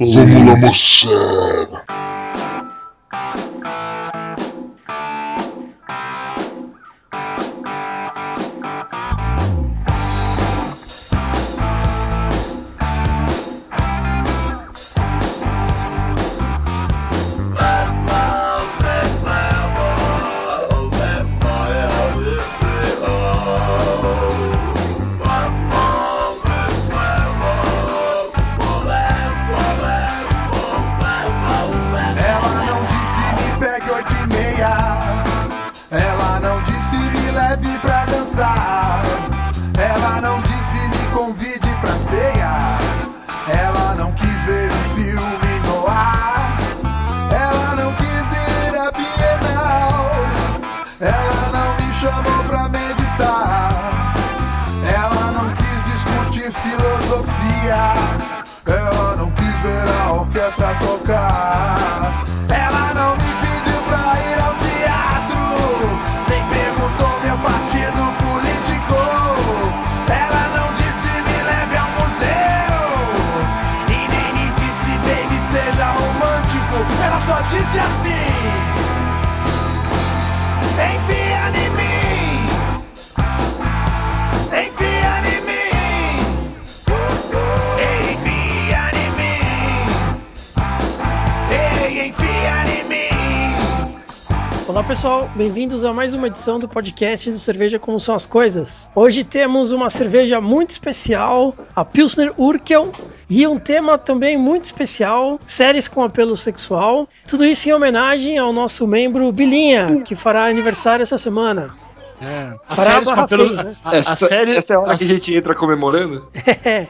Vamos lá, Olá pessoal, bem-vindos a mais uma edição do podcast do Cerveja Como São as Coisas. Hoje temos uma cerveja muito especial, a Pilsner Urkel, e um tema também muito especial, séries com apelo sexual. Tudo isso em homenagem ao nosso membro Bilinha, que fará aniversário essa semana. É. As Fará séries com apelo, fez, né? a, a Essa, série, essa é a hora as, que a gente entra comemorando?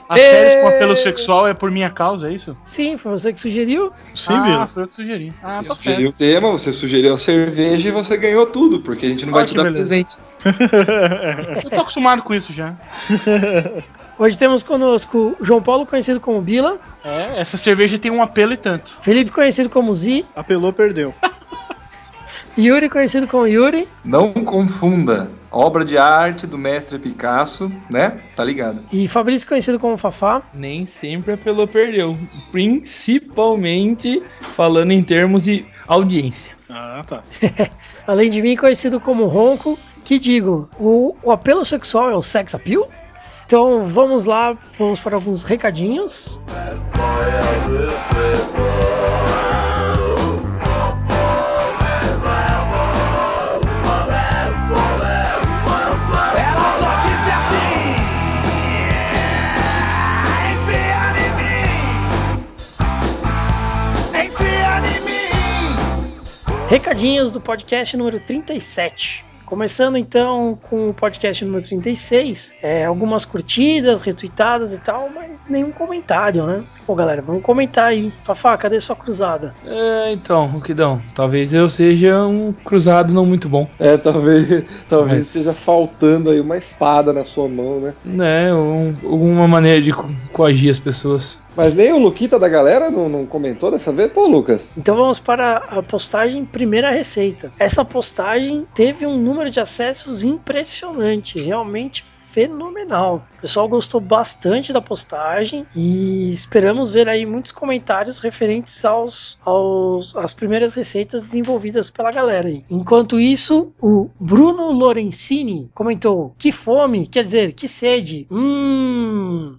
as séries com apelo sexual é por minha causa, é isso? Sim, foi você que sugeriu. Sim, ah, foi eu que sugeri. Ah, Você tá sugeriu certo. o tema, você sugeriu a cerveja e você ganhou tudo, porque a gente não vai Ó, te dar beleza. presente. Eu tô acostumado com isso já. Hoje temos conosco o João Paulo, conhecido como Bila, É, essa cerveja tem um apelo e tanto. Felipe, conhecido como Zi, Apelou, perdeu. Yuri, conhecido como Yuri, Não confunda. Obra de arte do mestre Picasso, né? Tá ligado. e Fabrício, conhecido como Fafá. nem sempre a Pelô perdeu. Principalmente falando em termos de audiência. Ah, tá. Além de mim, conhecido como Ronco, que digo, o, o apelo sexual é o sex appeal? Então vamos lá, vamos para alguns recadinhos. Ela Recadinhos do podcast número 37. Começando então com o podcast número 36, é, algumas curtidas, retweetadas e tal, mas nenhum comentário, né? Pô, galera, vamos comentar aí. Fafá, cadê sua cruzada? É, então, o que dão? Talvez eu seja um cruzado não muito bom. É, talvez, talvez Mas- esteja faltando aí uma espada na sua mão, né? Né, um, alguma maneira de co- coagir as pessoas. Mas nem o Luquita da galera não, não comentou dessa vez? Pô, Lucas. Então vamos para a postagem Primeira Receita. Essa postagem teve um número de acessos impressionante, realmente fenomenal. O pessoal gostou bastante da postagem e esperamos ver aí muitos comentários referentes aos, aos às primeiras receitas desenvolvidas pela galera aí. Enquanto isso, o Bruno Lorenzini comentou: "Que fome, quer dizer, que sede. Hum,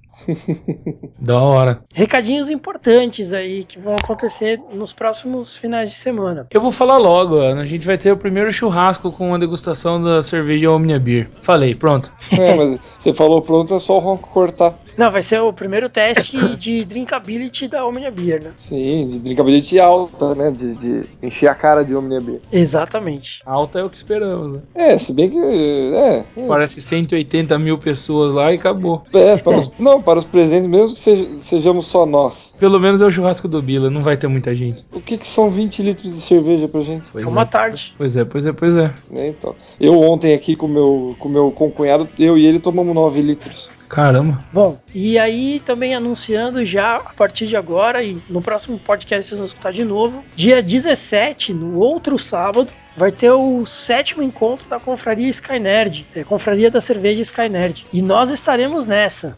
Da hora. recadinhos importantes aí que vão acontecer nos próximos finais de semana. Eu vou falar logo, ó, a gente vai ter o primeiro churrasco com a degustação da cerveja Omnia Beer. Falei, pronto. É, mas você falou pronto, é só o Ronco cortar. Não, vai ser o primeiro teste de drinkability da Omnia Beer, né? Sim, de drinkability alta, né? De, de encher a cara de Omnia Beer. Exatamente. Alta é o que esperamos, né? É, se bem que. É. é, Parece 180 mil pessoas lá e acabou. é, para os, não, para os presentes, mesmo que seja- sejamos só nós. Pelo menos é o churrasco do Bila, não vai ter muita gente. O que, que são 20 litros de cerveja pra gente? Pois É uma é. tarde. Pois é, pois é, pois é. Né, então. Eu ontem aqui com meu, com meu concunhado, eu e ele tomamos 9 litros. Caramba. Bom, e aí também anunciando já a partir de agora e no próximo podcast vocês vão escutar de novo, dia 17, no outro sábado, vai ter o sétimo encontro da Confraria Sky Nerd, é, Confraria da Cerveja Sky Nerd. E nós estaremos nessa.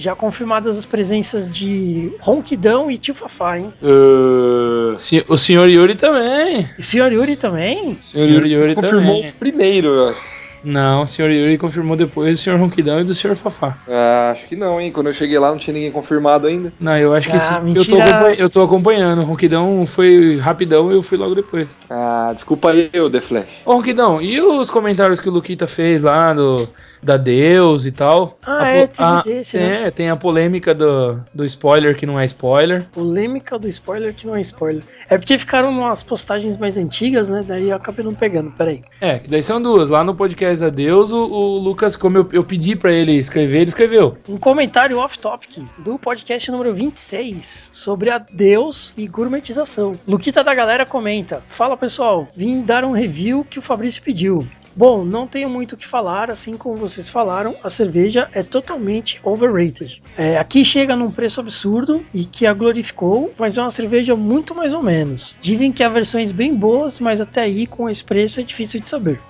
Já confirmadas as presenças de Ronquidão e Tio Fafá, hein? Uh, Se- O senhor Yuri também. E Sr. Yuri também? Senhor Yuri confirmou também. primeiro, eu acho. Não, o senhor Yuri confirmou depois do senhor Ronquidão e do senhor Fafá. Ah, acho que não, hein? Quando eu cheguei lá não tinha ninguém confirmado ainda. Não, eu acho que Ah, sim. Eu tô, mentira. acompanha- eu tô acompanhando. O Ronquidão foi rapidão e eu fui logo depois. Ah, desculpa aí, ô The Flash. Ô, Ronquidão, e os comentários que o Luquita fez lá do, da Deus e tal? Ah, é, teve a- desse, é, né? tem a polêmica do, do spoiler que não é spoiler. Polêmica do spoiler que não é spoiler. É porque ficaram umas postagens mais antigas, né? Daí eu acabei não pegando, peraí. É, daí são duas. Lá no podcast da Deus, o, o Lucas, como eu, eu pedi pra ele escrever, ele escreveu. Um comentário off-topic do podcast número 26 sobre a Deus e gourmetização. Luquita da galera comenta: Fala pessoal, vim dar um review que o Fabrício pediu. Bom, não tenho muito o que falar, assim como vocês falaram, a cerveja é totalmente overrated. É, aqui chega num preço absurdo e que a glorificou, mas é uma cerveja muito mais ou menos. Dizem que há versões bem boas, mas até aí com esse preço é difícil de saber.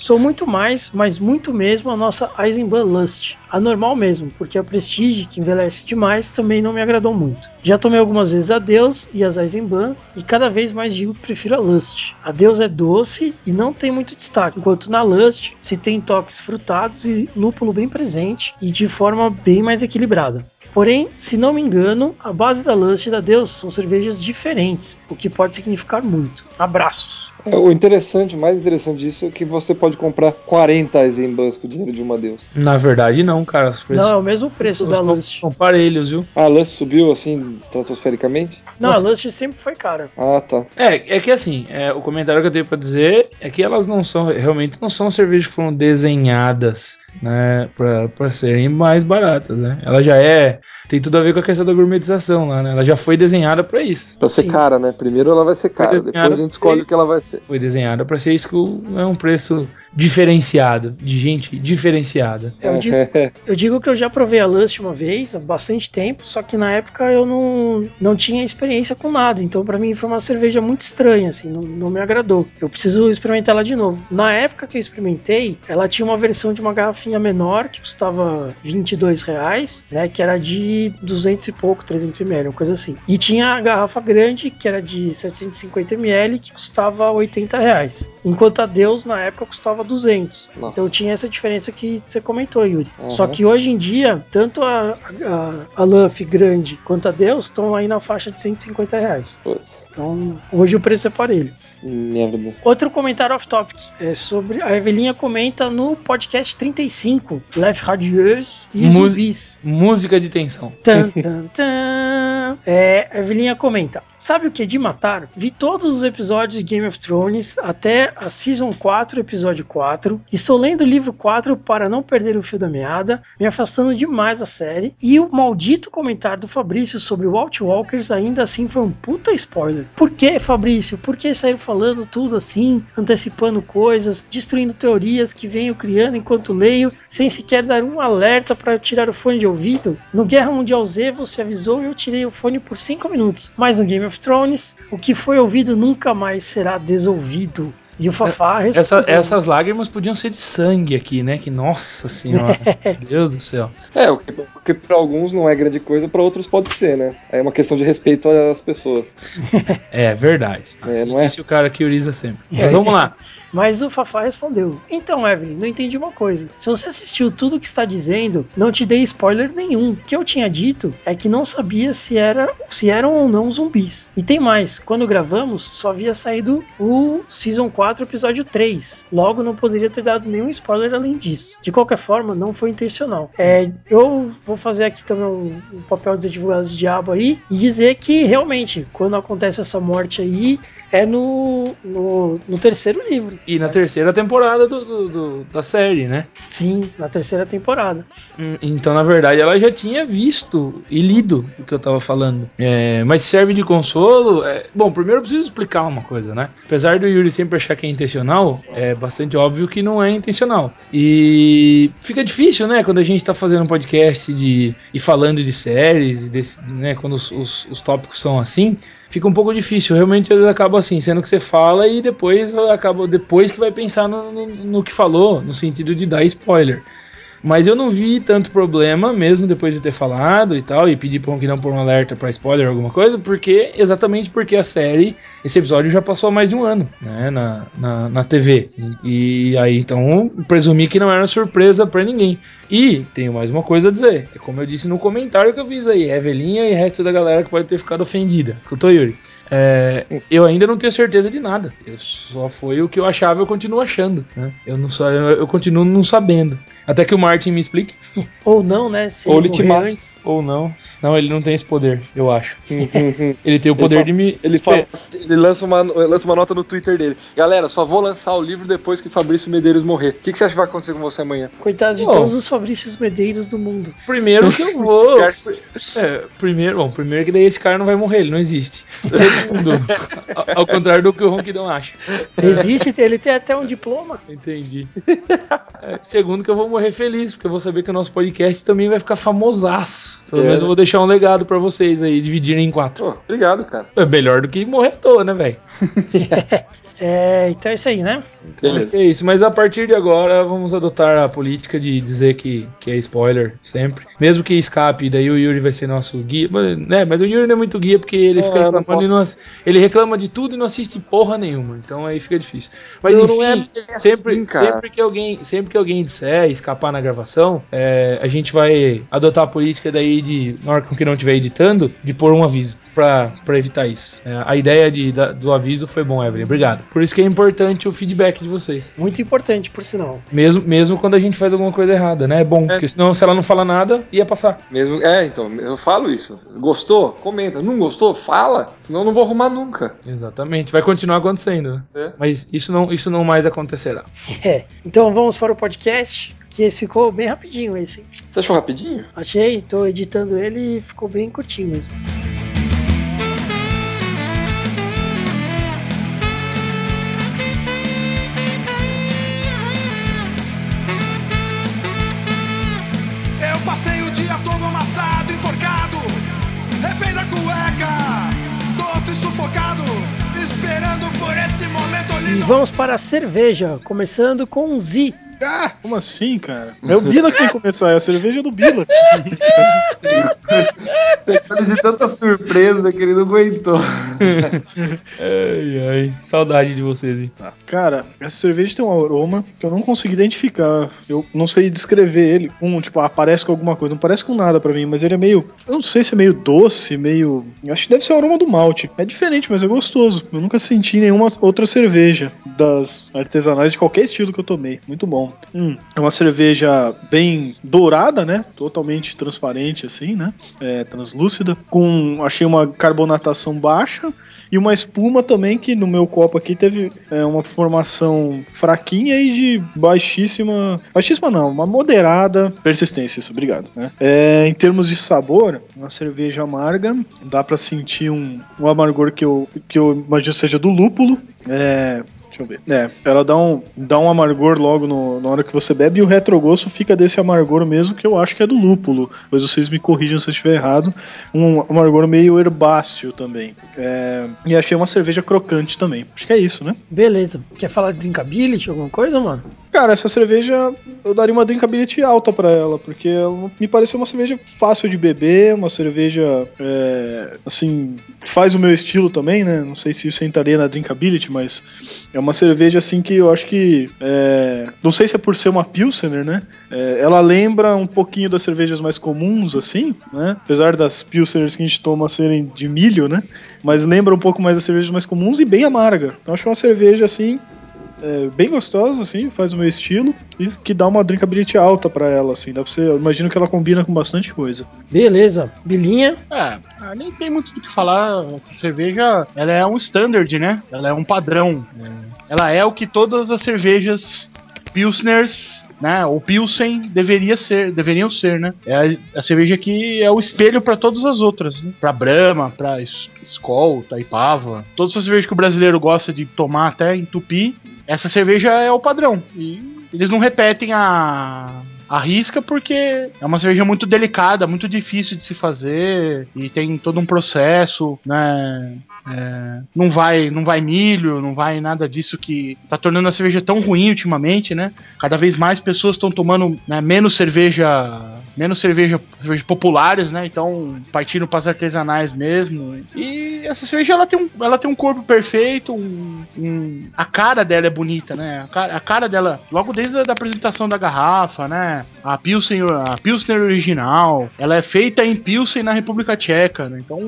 Sou muito mais, mas muito mesmo a nossa Eisenbahn Lust. A normal mesmo, porque a Prestige, que envelhece demais, também não me agradou muito. Já tomei algumas vezes a Deus e as Eisenbahns, e cada vez mais digo que prefiro a Lust. A Deus é doce e não tem muito destaque, enquanto na Lust se tem toques frutados e lúpulo bem presente e de forma bem mais equilibrada. Porém, se não me engano, a base da Lust e da Deus são cervejas diferentes, o que pode significar muito. Abraços! É, o interessante, o mais interessante disso é que você pode comprar 40 Eisenbahns com o dinheiro de uma Deus. Na verdade, não, cara. Os preços Não, é o mesmo preço da Lust. são parelhos, viu? Ah, a Lust subiu assim, estratosfericamente? Não, Nossa. a Lust sempre foi cara. Ah, tá. É, é que assim, é, o comentário que eu tenho pra dizer é que elas não são, realmente não são cervejas que foram desenhadas, né, pra serem mais baratas, né? Ela já é, tem tudo a ver com a questão da gourmetização lá, né? Ela já foi desenhada pra isso. Pra ser Sim. cara, né? Primeiro ela vai ser cara, depois a gente escolhe o que ela vai ser. Foi desenhada pra ser isso que é um preço diferenciado, de gente diferenciada. Eu digo, eu digo que eu já provei a Lust uma vez, há bastante tempo, só que na época eu não, não tinha experiência com nada, então pra mim foi uma cerveja muito estranha, assim, não, não me agradou. Eu preciso experimentar ela de novo. Na época que eu experimentei, ela tinha uma versão de uma garrafinha menor, que custava 22 reais, né, que era de 200 e pouco, 300 ml, uma coisa assim. E tinha a garrafa grande, que era de 750 ml, que custava 80 reais. Enquanto a Deus, na época, custava 200. Nossa. Então tinha essa diferença que você comentou, Yuri. Uhum. Só que hoje em dia, tanto a, a, a Luffy grande quanto a Deus estão aí na faixa de 150 reais. Putz, Então hoje o preço é parelho. merda. Outro comentário off-topic é sobre. A Evelinha comenta no podcast 35, Lef Radieuse e Mu- Zumbis. Música de tensão. Tan, tan, tan. É, a Evelinha comenta: Sabe o que é de matar? Vi todos os episódios de Game of Thrones até a Season 4, episódio 4. Estou lendo o livro 4 para não perder o fio da meada, me afastando demais da série. E o maldito comentário do Fabrício sobre o Outwalkers ainda assim foi um puta spoiler. Por que, Fabrício? Por que sair falando tudo assim, antecipando coisas, destruindo teorias que venho criando enquanto leio, sem sequer dar um alerta para tirar o fone de ouvido? No Guerra Mundial Z você avisou e eu tirei o fone por 5 minutos. Mas no Game of Thrones, o que foi ouvido nunca mais será desolvido. E o Fafá Essa- respondeu. essas lágrimas podiam ser de sangue aqui, né? Que nossa senhora. Deus do céu. É, o que, que pra alguns não é grande coisa, pra outros pode ser, né? É uma questão de respeito às pessoas. É verdade. É, Assim não é? disse o cara que uriza sempre. Mas vamos lá. Mas o Fafá respondeu: Então, Evelyn, não entendi uma coisa. Se você assistiu tudo o que está dizendo, não te dei spoiler nenhum. O que eu tinha dito é que não sabia se, era, se eram ou não zumbis. E tem mais: quando gravamos, só havia saído o Season 4, episódio 3. Logo, não poderia ter dado nenhum spoiler além disso. De qualquer forma, não foi intencional. É, eu vou fazer aqui também um papel de advogado diabo aí e dizer que realmente, quando acontece essa morte aí, é no, no, no terceiro livro. E na terceira temporada do, do- do- da série, né? Sim, na terceira temporada. Hum, Então, na verdade, ela já tinha visto e lido o que eu tava falando. É, mas serve de consolo. é- Bom, primeiro eu preciso explicar uma coisa, né? Apesar do Yuri sempre achar que é intencional, é bastante óbvio que não é intencional. E fica difícil, né? Quando a gente tá fazendo um podcast de, e falando de séries, desse, né? Quando os, os- os tópicos são assim. Fica um pouco difícil, realmente eles acabam assim, sendo que você fala e depois acaba depois que vai pensar no, no- no que falou, no sentido de dar spoiler. Mas eu não vi tanto problema, mesmo depois de ter falado e tal, e pedir pra que não pôr um alerta pra spoiler ou alguma coisa, porque exatamente porque a série, esse episódio já passou há mais de um ano, né, na, na, na TV. E, e aí, então, presumi que não era surpresa pra ninguém. E tenho mais uma coisa a dizer. É como eu disse no comentário que eu fiz aí, Evelinha e resto da galera que pode ter ficado ofendida. Tutor Yuri. É, eu ainda não tenho certeza de nada. Eu só foi o que eu achava, eu continuo achando. Né? Eu não só, eu, eu continuo não sabendo. Até que o Martin me explique. Ou não, né? Se Ou ele te mata. antes. Ou não. Não, ele não tem esse poder, eu acho. Ele tem o poder fala- de me. Ele, fala, ele lança, uma, lança uma nota no Twitter dele. Galera, só vou lançar o livro depois que Fabrício Medeiros morrer. O que, que você acha que vai acontecer com você amanhã? Coitado de Bom. todos os Fabrícios Medeiros do mundo. Primeiro que eu vou. É, primeiro, bom, primeiro que daí esse cara não vai morrer, ele não existe. Segundo, ao, ao contrário do que o Ronquidão acha. Existe, ele tem até um diploma. Entendi. É, segundo que eu vou morrer feliz, porque eu vou saber que o nosso podcast também vai ficar famosaço. Pelo É. menos eu vou deixar um legado pra vocês aí, dividirem em quatro. Pô, obrigado, cara. É melhor do que morrer à toa, né, velho? É, então é isso aí, né? Então, acho que é isso. Mas a partir de agora, vamos adotar a política de dizer que, que é spoiler sempre. Mesmo que escape, daí o Yuri vai ser nosso guia. Mas, né, mas o Yuri não é muito guia porque ele É, fica não reclamando e posso. não ass- Ele reclama de tudo e não assiste porra nenhuma. Então aí fica difícil. Mas Eu enfim, não é sempre, assim, sempre, que alguém, sempre que alguém disser escapar na gravação, é, a gente vai adotar a política daí de, na hora que não estiver editando, de pôr um aviso. Pra, pra evitar isso. É, a ideia de, da- do aviso foi bom, Evelyn. Obrigado. Por isso que é importante o feedback de vocês. Muito importante, por sinal. Mesmo, mesmo quando a gente faz alguma coisa errada, né? É bom, porque senão se ela não fala nada, ia passar. Mesmo, é, então, eu falo isso. Gostou? Comenta. Não gostou? Fala. Senão eu não vou arrumar nunca. Exatamente. Vai continuar acontecendo, né? É. Mas isso não, isso não mais acontecerá. É. Então vamos para o podcast, que esse ficou bem rapidinho esse. Você achou rapidinho? Achei, tô editando ele e ficou bem curtinho mesmo. Vamos para a cerveja, começando com Z. Ah, como assim, cara? É o Bila que tem que começar, é a cerveja do Bila. Depois de tanta surpresa que ele não aguentou. Ai, ai. Saudade de vocês, hein? Tá. Cara, essa cerveja tem um aroma que eu não consegui identificar. Eu não sei descrever ele. Um, tipo, ah, parece com alguma coisa. Não parece com nada pra mim, mas ele é meio. Eu não sei se é meio doce, meio. eu Acho que deve ser o aroma do malte. É diferente, mas é gostoso. Eu nunca senti nenhuma outra cerveja das artesanais de qualquer estilo que eu tomei. Muito bom. Hum, é uma cerveja bem dourada, né? Totalmente transparente, assim, né? É, translúcida. Com. Achei uma carbonatação baixa. E uma espuma também que no meu copo aqui teve é, uma formação fraquinha e de baixíssima. Baixíssima não, uma moderada persistência, isso, obrigado. né? É, em termos de sabor, uma cerveja amarga, dá pra sentir um, um amargor que eu, que eu imagino seja do lúpulo. É, Deixa eu ver. É, ela dá um, dá um amargor logo no- na hora que você bebe e o retrogosto fica desse amargor mesmo, que eu acho que é do lúpulo. Pois vocês me corrijam se eu estiver errado. Um amargor meio herbáceo também. É, e achei uma cerveja crocante também. Acho que é isso, né? Beleza. Quer falar de drinkability, alguma coisa, mano? Cara, essa cerveja eu daria uma drinkability alta pra ela, porque ela me pareceu uma cerveja fácil de beber, uma cerveja é, assim faz o meu estilo também, né? Não sei se isso entraria na drinkability, mas é uma cerveja assim que eu acho que é, não sei se é por ser uma pilsener, né? É, ela lembra um pouquinho das cervejas mais comuns, assim, né? Apesar das pilseners que a gente toma serem de milho, né? Mas lembra um pouco mais das cervejas mais comuns e bem amarga. Então acho que é uma cerveja assim é, bem gostosa, assim, faz o meu estilo e que dá uma drinkability alta pra ela, assim. Dá pra você, eu imagino que ela combina com bastante coisa. Beleza. Bilinha. É, ah, nem tem muito do que falar. Essa cerveja, ela é um standard, né? Ela é um padrão. É, Ela é o que todas as cervejas Pilsners, né? Ou Pilsen deveria ser, deveriam ser, né? É a, a cerveja que é o espelho para todas as outras, né? Pra Brahma, pra S- Skol, Taipava, todas as cervejas que o brasileiro gosta de tomar até entupir, essa cerveja é o padrão. E eles não repetem a arrisca porque é uma cerveja muito delicada, muito difícil de se fazer e tem todo um processo, né? É, não vai não vai milho, não vai nada disso que tá tornando a cerveja tão ruim ultimamente, né? Cada vez mais pessoas estão tomando né, menos cerveja menos cerveja, cerveja populares, né? Então, partindo para as artesanais mesmo. E essa cerveja ela tem um, ela tem um corpo perfeito, um, um, a cara dela é bonita, né? A cara, a cara dela, logo desde a da apresentação da garrafa, né? A Pilsen, a Pilsner original, ela é feita em Pilsen na República Tcheca, né? Então,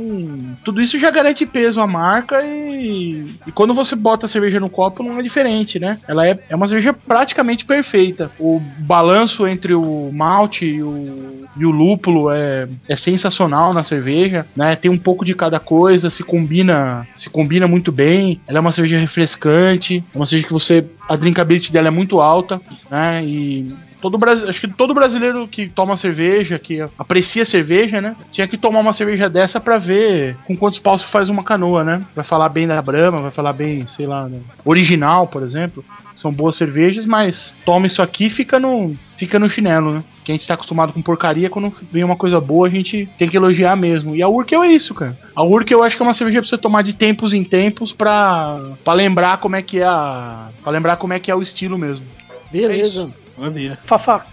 tudo isso já garante peso à marca e, e quando você bota a cerveja no copo não é diferente, né? Ela é, é uma cerveja praticamente perfeita. O balanço entre o malte e o e o lúpulo é, é sensacional na cerveja, né? Tem um pouco de cada coisa, se combina, se combina muito bem. Ela é uma cerveja refrescante, é uma cerveja que você a drinkability dela é muito alta, né? E todo acho que todo brasileiro que toma cerveja, que aprecia cerveja, né? Tinha que tomar uma cerveja dessa para ver com quantos paus faz uma canoa, né? Vai falar bem da Brahma, vai falar bem, sei lá, né? original, por exemplo. São boas cervejas, mas toma isso aqui fica no fica no chinelo, né? Que a gente tá acostumado com porcaria, quando vem uma coisa boa, a gente tem que elogiar mesmo. E a Urkel é isso, cara. A Urkel eu acho que é uma cerveja pra você tomar de tempos em tempos pra lembrar como é que é a. pra lembrar como é que é o estilo mesmo. Beleza. Maravilha. Fafá.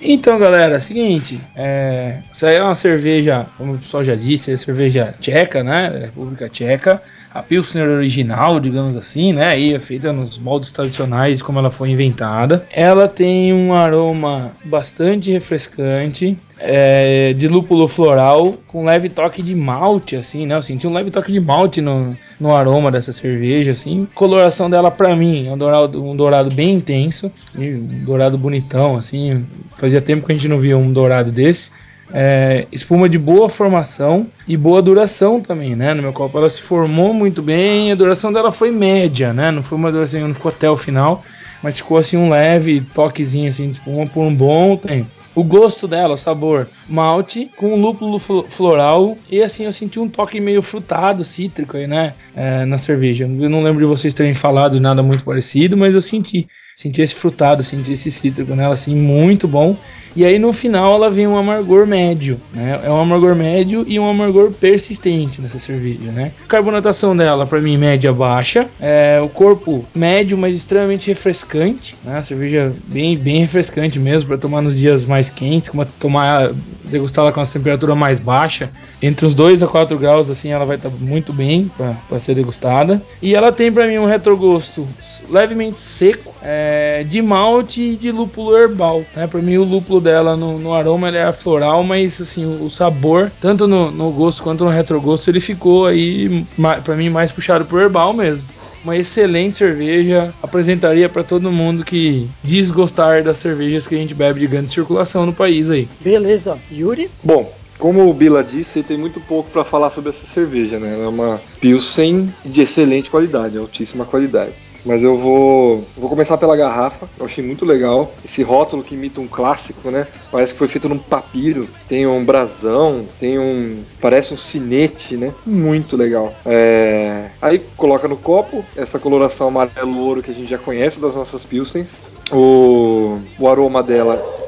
Então, galera, seguinte, é, isso aí é uma cerveja, como o pessoal já disse, é cerveja tcheca, né? República Tcheca. A Pilsner original, digamos assim, né? Aí é feita nos moldes tradicionais, como ela foi inventada. Ela tem um aroma bastante refrescante, é, de lúpulo floral, com leve toque de malte, assim, né? Eu senti um leve toque de malte no, no aroma dessa cerveja, assim. Coloração dela, pra mim, é um dourado, um dourado bem intenso, um dourado bonitão, assim. Fazia tempo que a gente não via um dourado desse. É, espuma de boa formação e boa duração também, né? No meu copo ela se formou muito bem, a duração dela foi média, né? Não foi uma duração, não ficou até o final, mas ficou assim um leve toquezinho assim de espuma por um bom tempo. O gosto dela, o sabor, malte com lúpulo floral e assim eu senti um toque meio frutado, cítrico aí, né? É, na cerveja. Eu não lembro de vocês terem falado nada muito parecido, mas eu senti. Senti esse frutado, senti esse cítrico nela, assim, muito bom. E aí no final ela vem um amargor médio, né? É um amargor médio e um amargor persistente nessa cerveja, né? A carbonatação dela, para mim, média baixa. É, o corpo médio, mas extremamente refrescante, né? A cerveja bem, bem refrescante mesmo para tomar nos dias mais quentes, como tomar degustá-la com a temperatura mais baixa, entre uns 2 a 4 graus, assim, ela vai estar tá muito bem para ser degustada. E ela tem para mim um retrogosto levemente seco, é, de malte e de lúpulo herbal. Né? Para mim, o lúpulo dela no, no aroma é floral, mas assim, o sabor, tanto no, no gosto quanto no retrogosto, ele ficou aí, para mim, mais puxado pro herbal mesmo uma excelente cerveja. Apresentaria para todo mundo que desgostar das cervejas que a gente bebe de grande circulação no país aí. Beleza, Yuri? Bom, como o Bila disse, tem muito pouco para falar sobre essa cerveja, né? Ela é uma Pilsen de excelente qualidade, altíssima qualidade. Mas eu vou, vou começar pela garrafa. Eu achei muito legal. Esse rótulo que imita um clássico, né? Parece que foi feito num papiro. Tem um brasão, tem um. Parece um sinete, né? Muito legal. É... Aí coloca no copo essa coloração amarelo-ouro que a gente já conhece das nossas Pilsens. O, o aroma dela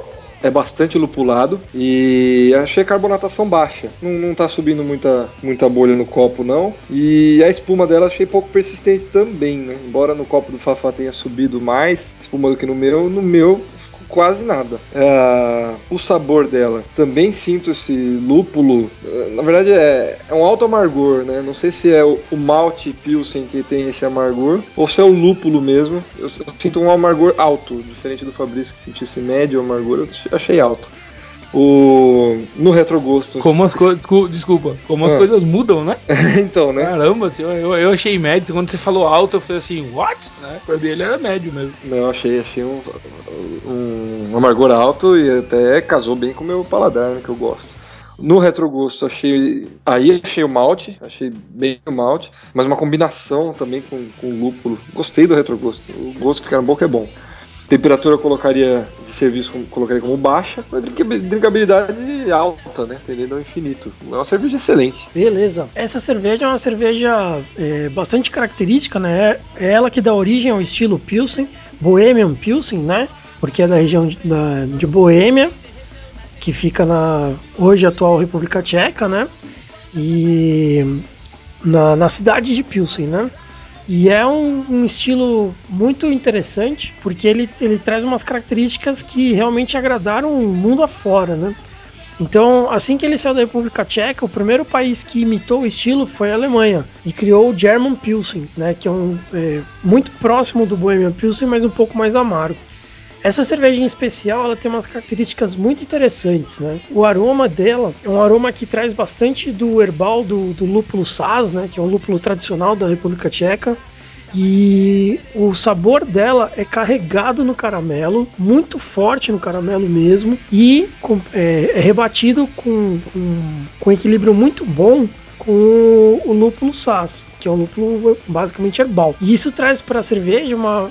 é bastante lupulado e achei a carbonatação baixa. Não, não tá subindo muita, muita bolha no copo, não. E a espuma dela achei pouco persistente também, né? Embora no copo do Fafá tenha subido mais espuma do que no meu, no meu quase nada. É, o sabor dela, também sinto esse lúpulo. Na verdade, é, é um alto amargor, né? Não sei se é o, o malte Pilsen que tem esse amargor ou se é o lúpulo mesmo. Eu, eu sinto um amargor alto, diferente do Fabrício que sentisse médio amargor, eu achei alto. O... No retrogosto. Como as coisas. Desculpa, como as ah. coisas mudam, né? então, né? Caramba, assim, eu, eu achei médio. Quando você falou alto, eu falei assim, what? Né? Pra mim ele era médio mesmo. Não, achei, achei um, um amargor alto e até casou bem com o meu paladar, né, que eu gosto. No retrogosto achei. Aí achei o malte, achei bem o malte, mas uma combinação também com, com lúpulo. Gostei do retrogosto. O gosto que fica na boca é bom. Temperatura eu colocaria de serviço colocaria como baixa, mas drinkabilidade alta, né? Tendendo ao infinito. É uma cerveja excelente. Beleza. Essa cerveja é uma cerveja é, bastante característica, né? É ela que dá origem ao estilo Pilsen, Bohemian Pilsen, né? porque é da região de, da, de Boêmia, que fica na hoje atual República Tcheca, né? E na, na cidade de Pilsen, né? E é um, um, estilo muito interessante, porque ele, ele traz umas características que realmente agradaram o mundo afora, né? Então, assim que ele saiu da República Tcheca, o primeiro país que imitou o estilo foi a Alemanha e criou o German Pilsen, né, que é, um, é muito próximo do Bohemian Pilsen, mas um pouco mais amargo. Essa cerveja em especial, ela tem umas características muito interessantes, né? O aroma dela é um aroma que traz bastante do herbal do, do lúpulo Saz, né? Que é um lúpulo tradicional da República Tcheca. E o sabor dela é carregado no caramelo, muito forte no caramelo mesmo, e com, é, é, rebatido com, com, com equilíbrio muito bom com o lúpulo SAS, que é um lúpulo basicamente herbal. E isso traz para a cerveja uma,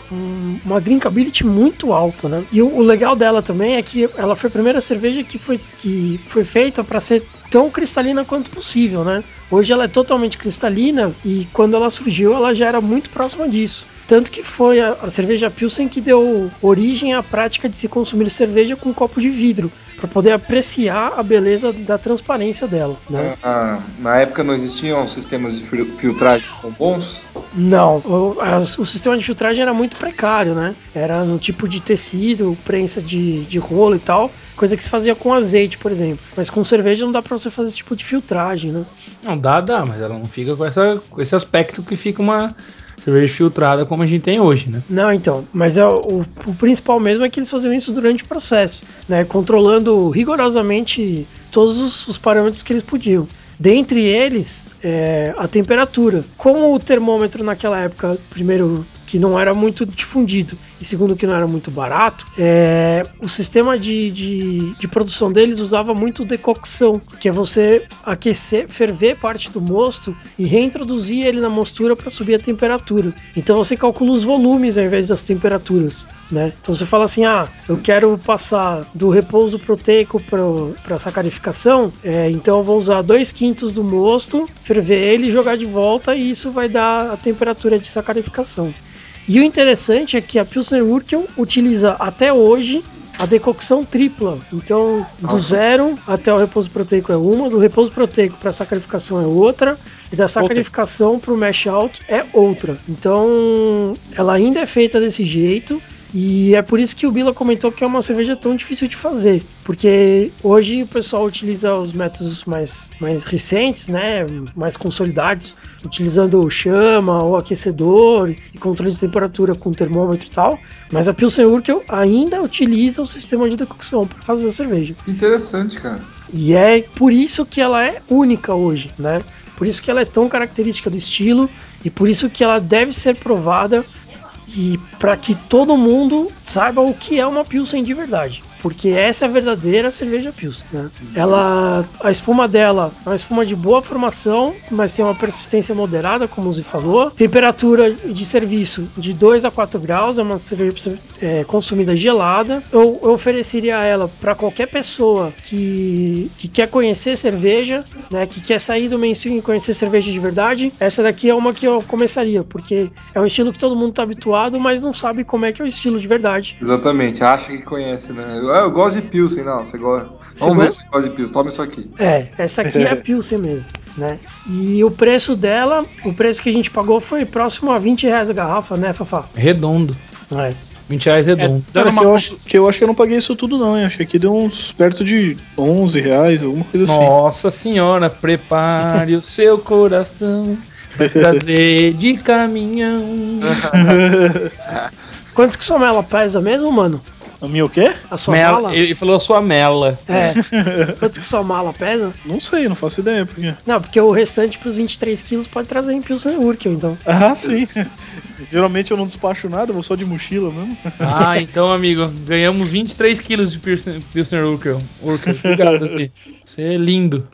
uma drinkability muito alta, né? E o, o, legal dela também é que ela foi a primeira cerveja que foi, que foi feita para ser tão cristalina quanto possível, né? Hoje ela é totalmente cristalina e quando ela surgiu ela já era muito próxima disso. Tanto que foi a, a cerveja Pilsen que deu origem à prática de se consumir cerveja com um copo de vidro, para poder apreciar a beleza da transparência dela. Né? Ah, na época não existiam sistemas de filtragem tão bons? Não, o, a, o, sistema de filtragem era muito precário, né? Era no tipo de tecido, prensa de, de rolo e tal, coisa que se fazia com azeite, por exemplo. Mas com cerveja não dá para você fazer esse tipo de filtragem, né? Não dá, dá, mas ela não fica com, essa, com esse aspecto que fica uma cerveja filtrada como a gente tem hoje, né? Não, então, mas é, o, o principal mesmo é que eles faziam isso durante o processo, né? Controlando rigorosamente todos os, os parâmetros que eles podiam. Dentre eles, é, a temperatura. Como o termômetro naquela época, primeiro, que não era muito difundido, e segundo que não era muito barato, é, o sistema de, de, de, produção deles usava muito decocção, que é você aquecer, ferver parte do mosto e reintroduzir ele na mostura para subir a temperatura. Então você calcula os volumes ao invés das temperaturas, né? Então você fala assim, ah, eu quero passar do repouso proteico para sacarificação, é, então eu vou usar 2 quintos do mosto, ferver ele jogar de volta e isso vai dar a temperatura de sacarificação. E o interessante é que a Pilsner Urquell utiliza até hoje a decocção tripla. Então, do zero até o repouso proteico é uma, do repouso proteico para sacrificação é outra, e da sacrificação para o mash out é outra. Então, ela ainda é feita desse jeito. E é por isso que o Bila comentou que é uma cerveja tão difícil de fazer, porque hoje o pessoal utiliza os métodos mais, mais recentes, né, mais consolidados, utilizando chama ou aquecedor e controle de temperatura com termômetro e tal, mas a Pilsen Urquell ainda utiliza o sistema de decocção para fazer a cerveja. Interessante, cara. E é por isso que ela é única hoje, né? Por isso que ela é tão característica do estilo e por isso que ela deve ser provada e para que todo mundo saiba o que é uma Pilsen de verdade porque essa é a verdadeira cerveja Pilsen. Né? Ela, a espuma dela é uma espuma de boa formação, mas tem uma persistência moderada, como o Zi falou. Temperatura de serviço de 2 a 4 graus, é uma cerveja é, consumida gelada. Eu, eu ofereceria ela para qualquer pessoa que, que quer conhecer cerveja, né, que quer sair do mainstream e conhecer cerveja de verdade. Essa daqui é uma que eu começaria, porque é um estilo que todo mundo está habituado, mas não sabe como é que é o estilo de verdade. Exatamente, acha que conhece, né? Ah, eu gosto de Pilsen, não. Você gosta. Vamos ver se você gosta de Pilsen. Toma isso aqui. É, essa aqui é a Pilsen mesmo, né? E o preço dela, o preço que a gente pagou foi próximo a 20 reais a garrafa, né, Fafá? Redondo. É. 20 reais redondo. É, Cara, que, eu acho, que eu acho que eu não paguei isso tudo, não. Hein? Acho que aqui deu uns perto de 11 reais, alguma coisa Nossa assim. Nossa senhora, prepare o seu coração. Pra trazer de caminhão. Quantos que sua mela pesa mesmo, mano? A minha o quê? A sua mela, mala? Ele falou a sua mela. É. Quanto que sua mala pesa? Não sei, não faço ideia. Porque... Não, porque o restante pros 23 quilos pode trazer em Pilsen Urkel, então. Ah, sim. Geralmente eu não despacho nada, vou só de mochila mesmo. Ah, então, amigo, ganhamos 23 quilos de Pilsner Urkel. Urkel. Obrigado, assim. Você é lindo.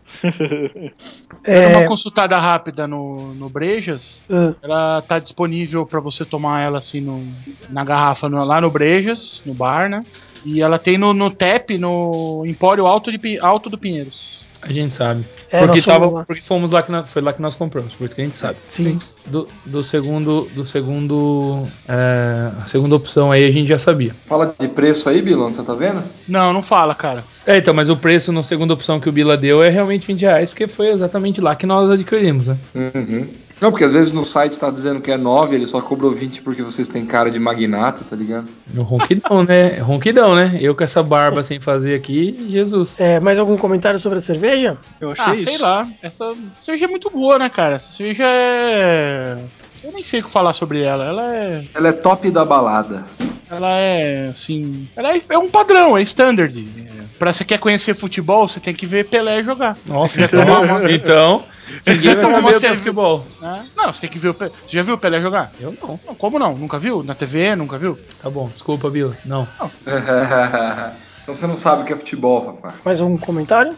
É... uma consultada rápida no, no Brejas. Uh. Ela tá disponível para você tomar ela assim no, na garrafa no, lá no Brejas, no bar, né? E ela tem no, no TEP, no Empório Alto, de, Alto do Pinheiros. A gente sabe. É, porque, tava, lá. porque fomos lá que nós, foi lá que nós compramos, por isso que a gente sabe. Sim. Do, do segundo. Do segundo. É, a segunda opção aí a gente já sabia. Fala de preço aí, Bilon, você tá vendo? Não, não fala, cara. É, então, mas o preço na segunda opção que o Bila deu é realmente 20 reais, porque foi exatamente lá que nós adquirimos, né? Uhum. Não, porque às vezes no site tá dizendo que é 9, ele só cobrou 20 porque vocês têm cara de magnata, tá ligado? Ronquidão, né? Ronquidão, né? Eu com essa barba sem fazer aqui, Jesus. É, mais algum comentário sobre a cerveja? Eu achei Ah, isso. sei lá. Essa cerveja é muito boa, né, cara? Essa cerveja é. Eu nem sei o que falar sobre ela. Ela é. Ela é top da balada. Ela é assim. Ela é, é um padrão, é standard. É, Pra você quer conhecer futebol, você tem que ver Pelé jogar. Nossa, tomar uma, então. você quiser tomar uma cerveja. futebol. né? Não, você tem que ver o Pelé. Você já viu o Pelé jogar? Eu não. Não, como não? Nunca viu? Na TV? Nunca viu? Tá bom, desculpa, Bila. Não. então você não sabe o que é futebol, Fafá. Mais algum comentário?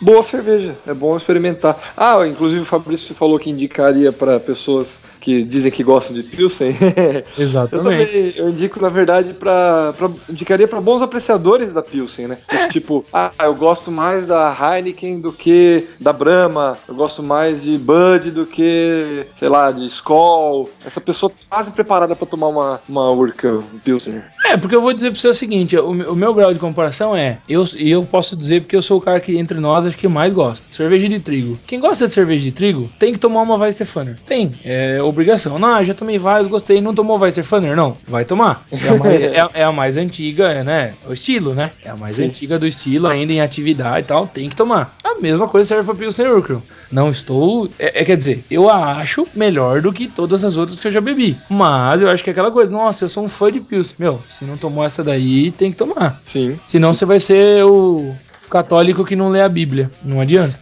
Boa cerveja, é bom experimentar. Ah, inclusive o Fabrício falou que indicaria para pessoas que dizem que gostam de Pilsen. eu Exatamente. também eu indico, na verdade, para indicaria para bons apreciadores da Pilsen, né? Tipo, ah, eu gosto mais da Heineken do que da Brahma, eu gosto mais de Bud do que, sei lá, de Skol. Essa pessoa tá quase preparada para tomar uma, uma Urca Pilsen. É, porque eu vou dizer pra você o seguinte: o, meu- o meu grau de comparação é. Eu, eu posso dizer porque eu sou o cara que entre nós acho que mais gosta. Cerveja de trigo. Quem gosta de cerveja de trigo tem que tomar uma Weisstefaner. Tem. É obrigação. Não, já tomei vários, gostei. Não tomou Weisstefaner? Não. Vai tomar. É a mais, é, é a mais antiga, né? O estilo, né? É a mais antiga do estilo, ainda em atividade e tal. Tem que tomar. A mesma coisa serve pra Pilsen Urquell. Não estou. É, é, quer dizer, eu a acho melhor do que todas as outras que eu já bebi. Mas eu acho que é aquela coisa, nossa, eu sou um fã de Pilsen. Meu, se não tomou essa daí, tem que tomar. Sim. Senão você vai ser o católico que não lê a Bíblia. Não adianta.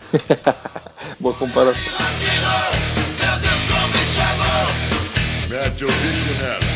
Boa comparação. Mete o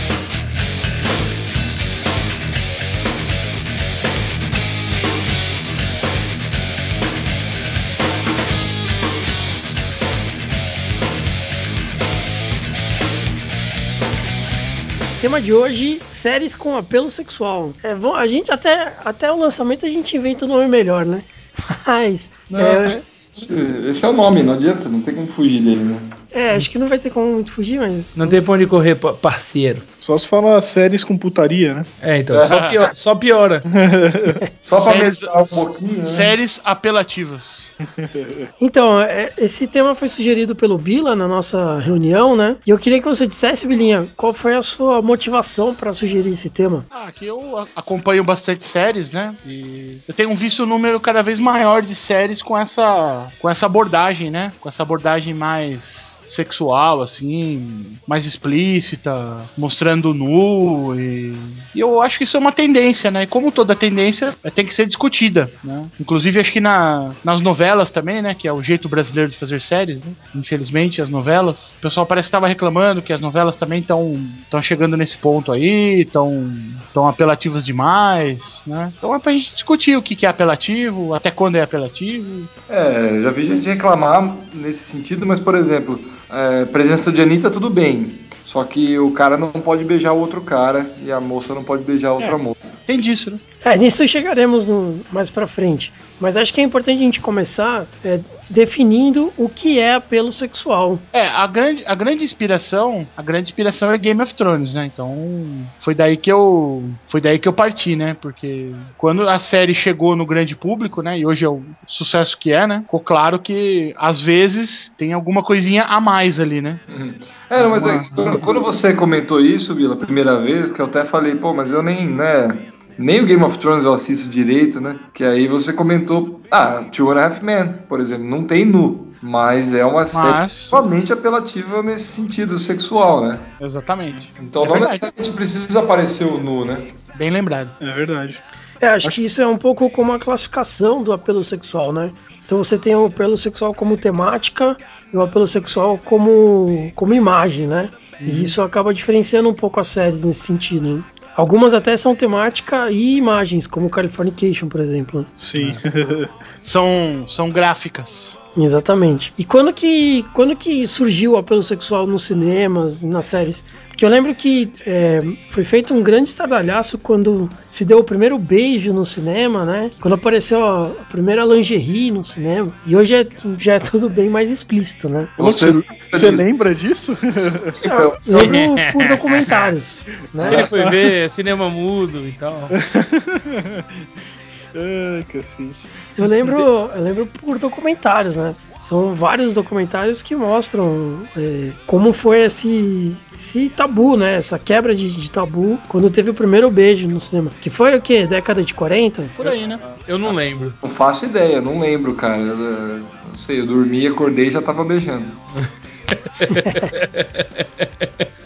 Tema de hoje: séries com apelo sexual. É, a gente até, até o lançamento a gente inventa um nome melhor, né? Mas. É, Esse, esse é o nome, não adianta, não tem como fugir dele, né? É, acho que não vai ter como muito fugir, mas. Não tem pra onde correr, pa- parceiro. Só se fala séries com putaria, né? É, então, só, pior- só piora. Só pra Séries- um pouquinho, né? Séries apelativas. Então, é, esse tema foi sugerido pelo Bila na nossa reunião, né? E eu queria que você dissesse, Bilinha, qual foi a sua motivação para sugerir esse tema? Ah, aqui eu a- acompanho bastante séries, né? E eu tenho visto um número cada vez maior de séries com essa, com essa abordagem, né? Com essa abordagem mais sexual, assim, mais explícita, mostrando nu e, e eu acho que isso é uma tendência, né? E como toda tendência, é, tem que ser discutida, né? Inclusive acho que na, nas novelas também, né? Que é o jeito brasileiro de fazer séries, né? Infelizmente as novelas, o pessoal parece que estava reclamando que as novelas também estão chegando nesse ponto aí, estão tão apelativas demais, né? Então é pra gente discutir o que, que é apelativo, até quando é apelativo. É, já vi gente reclamar nesse sentido, mas, por exemplo, é, presença de Anitta, tudo bem. Só que o cara não pode beijar o outro cara e a moça não pode beijar a outra É. moça. Tem disso, né? É, nisso chegaremos no- mais pra frente. Mas acho que é importante a gente começar é, definindo o que é apelo sexual. É, a grande, a grande inspiração, a grande inspiração é Game of Thrones, né? Então, foi daí que eu, foi daí que eu parti, né? Porque quando a série chegou no grande público, né, e hoje é o sucesso que é, né? Ficou claro que às vezes tem alguma coisinha a mais ali, né? É, não, mas é, quando, quando você comentou isso, Vila, a primeira vez, que eu até falei, pô, mas eu nem, né, nem o Game of Thrones eu assisto direito, né? Que aí você comentou, ah, Two and a Half Men, por exemplo, não tem nu, mas é uma série Mas- extremamente apelativa nesse sentido sexual, né? Exatamente. Então É não verdade. necessariamente precisa aparecer o nu, né? Bem lembrado. É verdade. É, acho que isso é um pouco como a classificação do apelo sexual, né? Então você tem o apelo sexual como temática e o apelo sexual como, como imagem, né? E isso acaba diferenciando um pouco as séries nesse sentido. Né? Algumas até são temática e imagens, como Californication, por exemplo. Sim. São, são gráficas. Exatamente. E quando que, quando que surgiu o apelo sexual nos cinemas, nas séries? Porque eu lembro que é, foi feito um grande estardalhaço quando se deu o primeiro beijo no cinema, né? Quando apareceu a, a primeira lingerie no cinema. E hoje é, já é tudo bem mais explícito, né? Você, Você lembra disso? Eu lembro por documentários, né? Ele foi ver cinema mudo e tal. Ai, cacete. Eu lembro, eu lembro por documentários, né? São vários documentários que mostram é, como foi esse, esse tabu, né? Essa quebra de, de tabu quando teve o primeiro beijo no cinema. Que foi o quê? Década de 40? Por aí, né? Eu não lembro. Não faço ideia, não lembro, cara. Eu, não sei, eu dormi, acordei e já tava beijando.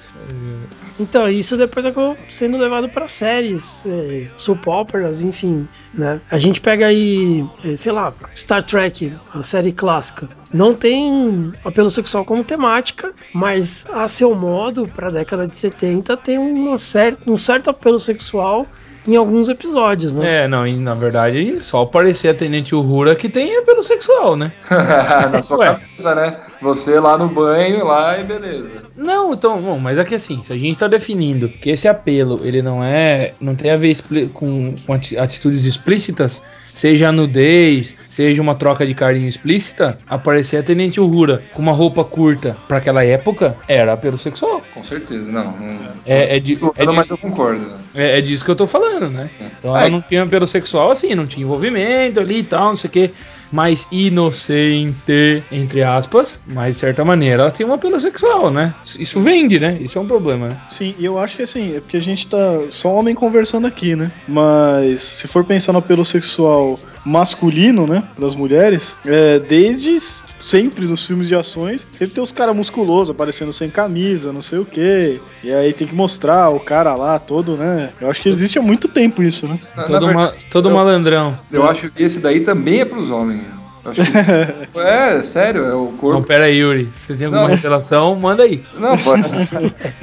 Então, isso depois acabou sendo levado para séries, é, soap operas, enfim, né? A gente pega aí, é, sei lá, Star Trek, a série clássica. Não tem apelo sexual como temática, mas a seu modo, para a década de 70, tem uma cer um certo apelo sexual em alguns episódios, né? É, não, e na verdade, só aparecer a Tenente Uhura que tem apelo sexual, né? Na sua Ué. cabeça, né? Você lá no banho, lá e beleza. Não, então, bom, mas é que assim, se a gente tá definindo que esse apelo, ele não é, não tem a ver com, com ati- atitudes explícitas, seja a nudez, seja uma troca de carinho explícita, aparecer a Tenente Uhura com uma roupa curta pra aquela época, era apelo sexual. Com certeza, não. não É- é de- é de- mas eu concordo. É, é disso que eu tô falando, né? Então ela Ai. não tinha apelo sexual assim, não tinha envolvimento ali e tal, não sei o quê. Mais inocente, entre aspas, mas de certa maneira ela tem um apelo sexual, né? Isso vende, né? Isso é um problema, né? Sim, e eu acho que assim, é porque a gente tá só homem conversando aqui, né? Mas se for pensar no apelo sexual masculino, né, das mulheres, é, desde sempre nos filmes de ações, sempre tem os caras musculosos aparecendo sem camisa, não sei o quê. E aí tem que mostrar o cara lá todo, né? Eu acho que existe há muito tempo isso, né? Na- na Todo, verdade, ma todo eu- malandrão. Eu acho que esse daí também é pros homens. Acho que- é, sério, é o Não, corpo. pera aí, Yuri. Você tem alguma Não. revelação? Manda aí. Não, pode.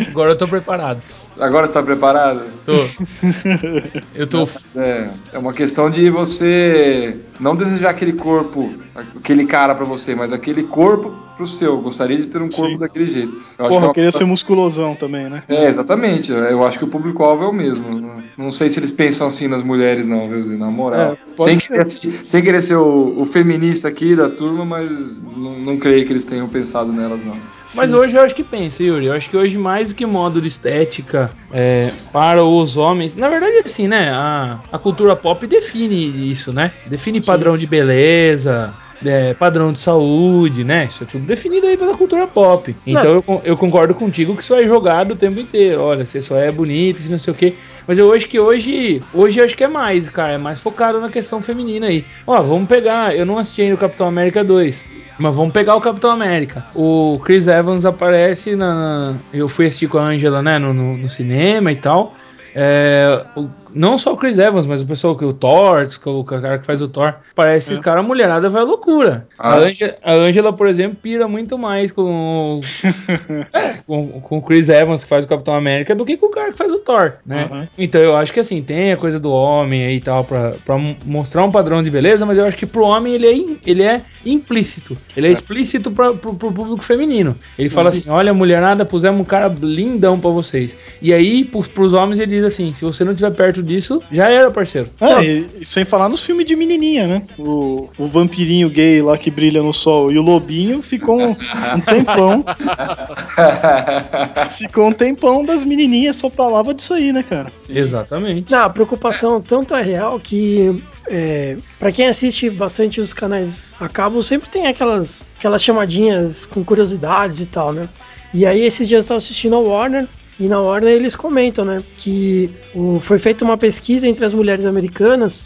Agora eu tô preparado. Agora você tá preparado? Tô. Eu tô. É, é uma questão de você não desejar aquele corpo, aquele cara pra você, mas aquele corpo pro seu. Eu Gostaria de ter um corpo Sim. daquele jeito. Eu acho Porra, que é uma queria ser musculosão também, né? É, exatamente. Eu acho que o público-alvo é o mesmo. Não sei se eles pensam assim nas mulheres, não, viu, Zé? Na moral. É, sem, querer, sem querer ser o, o feminista aqui da turma, mas não, não creio que eles tenham pensado nelas, não. Mas Sim. hoje eu acho que pensa, Yuri. Eu acho que hoje, mais do que modo de estética é, para os homens. Na verdade, assim, né? A, a cultura pop define isso, né? Define padrão de beleza. é, padrão de saúde, né? Isso é tudo definido aí pela cultura pop. Então eu, eu concordo contigo que isso é jogado o tempo inteiro. Olha, você só é bonito e não sei o quê. Mas eu acho que hoje, hoje eu acho que é mais, cara, é mais focado na questão feminina aí. Ó, vamos pegar, eu não assisti ainda o Capitão América 2, mas vamos pegar o Capitão América. O Chris Evans aparece na. Eu fui assistir com a Angela, né, no, no, no cinema e tal. É, o- não só o Chris Evans, mas o pessoal que o Thor, o cara que faz o Thor, parece esses caras, a mulherada vai à loucura. A. Angela, a Angela, por exemplo, pira muito mais com, o- é, com, com o Chris Evans que faz o Capitão América do que com o cara que faz o Thor, né? Uhum. Então eu acho que assim, tem a coisa do homem aí e tal, pra, pra mostrar um padrão de beleza, mas eu acho que pro homem ele é, in- ele é implícito. Ele é explícito pra, pro, pro público feminino. Ele fala assim: olha, mulherada, pusemos um cara lindão pra vocês. E aí, pros, pros homens, ele diz assim: se você não estiver perto disso, já era, parceiro. É, e, e sem falar nos filmes de menininha, né? O, o vampirinho gay lá que brilha no sol e o lobinho ficou um, um tempão. ficou um tempão das menininhas só falava disso aí, né, cara? Exatamente. Não, a preocupação tanto é real que, é, para quem assiste bastante os canais a cabo, sempre tem aquelas, aquelas chamadinhas com curiosidades e tal, né? E aí, esses dias eu estava assistindo a Warner, e na Warner eles comentam, né, que o, foi feita uma pesquisa entre as mulheres americanas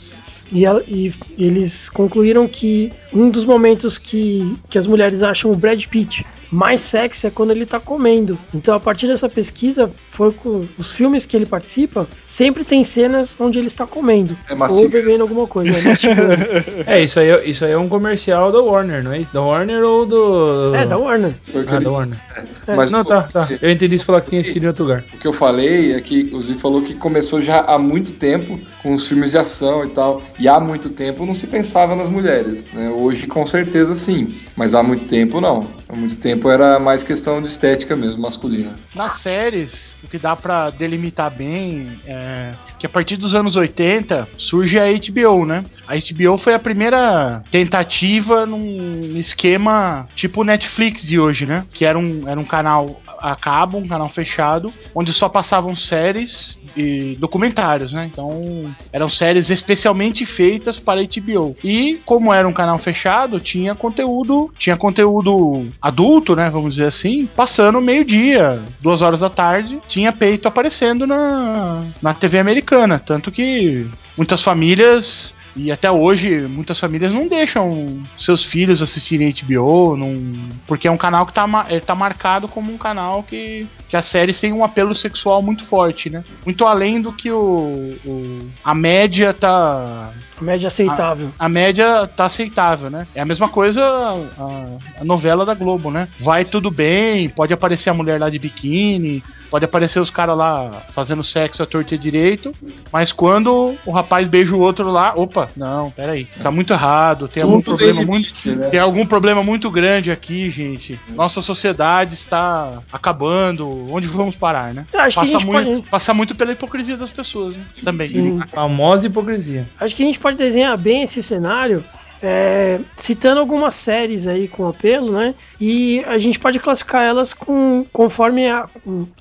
e, e eles concluíram que um dos momentos que, que as mulheres acham o Brad Pitt mais sexy é quando ele tá comendo. Então, a partir dessa pesquisa, foi com os filmes que ele participa, sempre tem cenas onde ele está comendo. É ou bebendo alguma coisa. é. É, isso aí, é- isso aí é um comercial da Warner, não é isso? Da Warner ou do. é, da Warner. Foi o que Ah, da disse. Warner. É. Mas não, tá, tá. Eu entendi você falar que tinha assistido em outro lugar. o que eu falei é que o Zi falou que começou já há muito tempo com os filmes de ação e tal. E há muito tempo não se pensava nas mulheres. Né? Hoje, com certeza, sim. Mas há muito tempo, não. Há muito tempo era mais questão de estética mesmo, masculina. Nas séries, o que dá pra delimitar bem é que a partir dos anos 80 surge a HBO, né? A HBO foi a primeira tentativa num esquema tipo Netflix de hoje, né? Que era um, era um canal a cabo, um canal fechado, onde só passavam séries e documentários, né? Então eram séries especialmente feitas para HBO. E como era um canal fechado, tinha conteúdo, tinha conteúdo adulto, né? Vamos dizer assim, passando meio-dia, duas horas da tarde, tinha peito aparecendo na, na TV americana. Tanto que muitas famílias e até hoje, muitas famílias não deixam seus filhos assistirem HBO, não, porque é um canal que tá, ma- ele tá marcado como um canal que, que as séries têm um apelo sexual muito forte, né? Muito além do que o, o- a média tá. Média aceitável. A média tá aceitável, né? É a mesma coisa a, a novela da Globo, né? Vai tudo bem, pode aparecer a mulher lá de biquíni, pode aparecer os caras lá fazendo sexo à torta e direito, mas quando o rapaz beija o outro lá, opa, não, peraí, tá muito errado, tem algum Tudo problema muito. limite, né? Tem algum problema muito grande aqui, gente. Nossa sociedade está acabando. Onde vamos parar, né? Acho que a Passa gente muito, pode- passa muito pela hipocrisia das pessoas, né? Também. Sim. A famosa hipocrisia. Acho que a gente pode desenhar bem esse cenário é, citando algumas séries aí com apelo, né? E a gente pode classificar elas com, conforme a,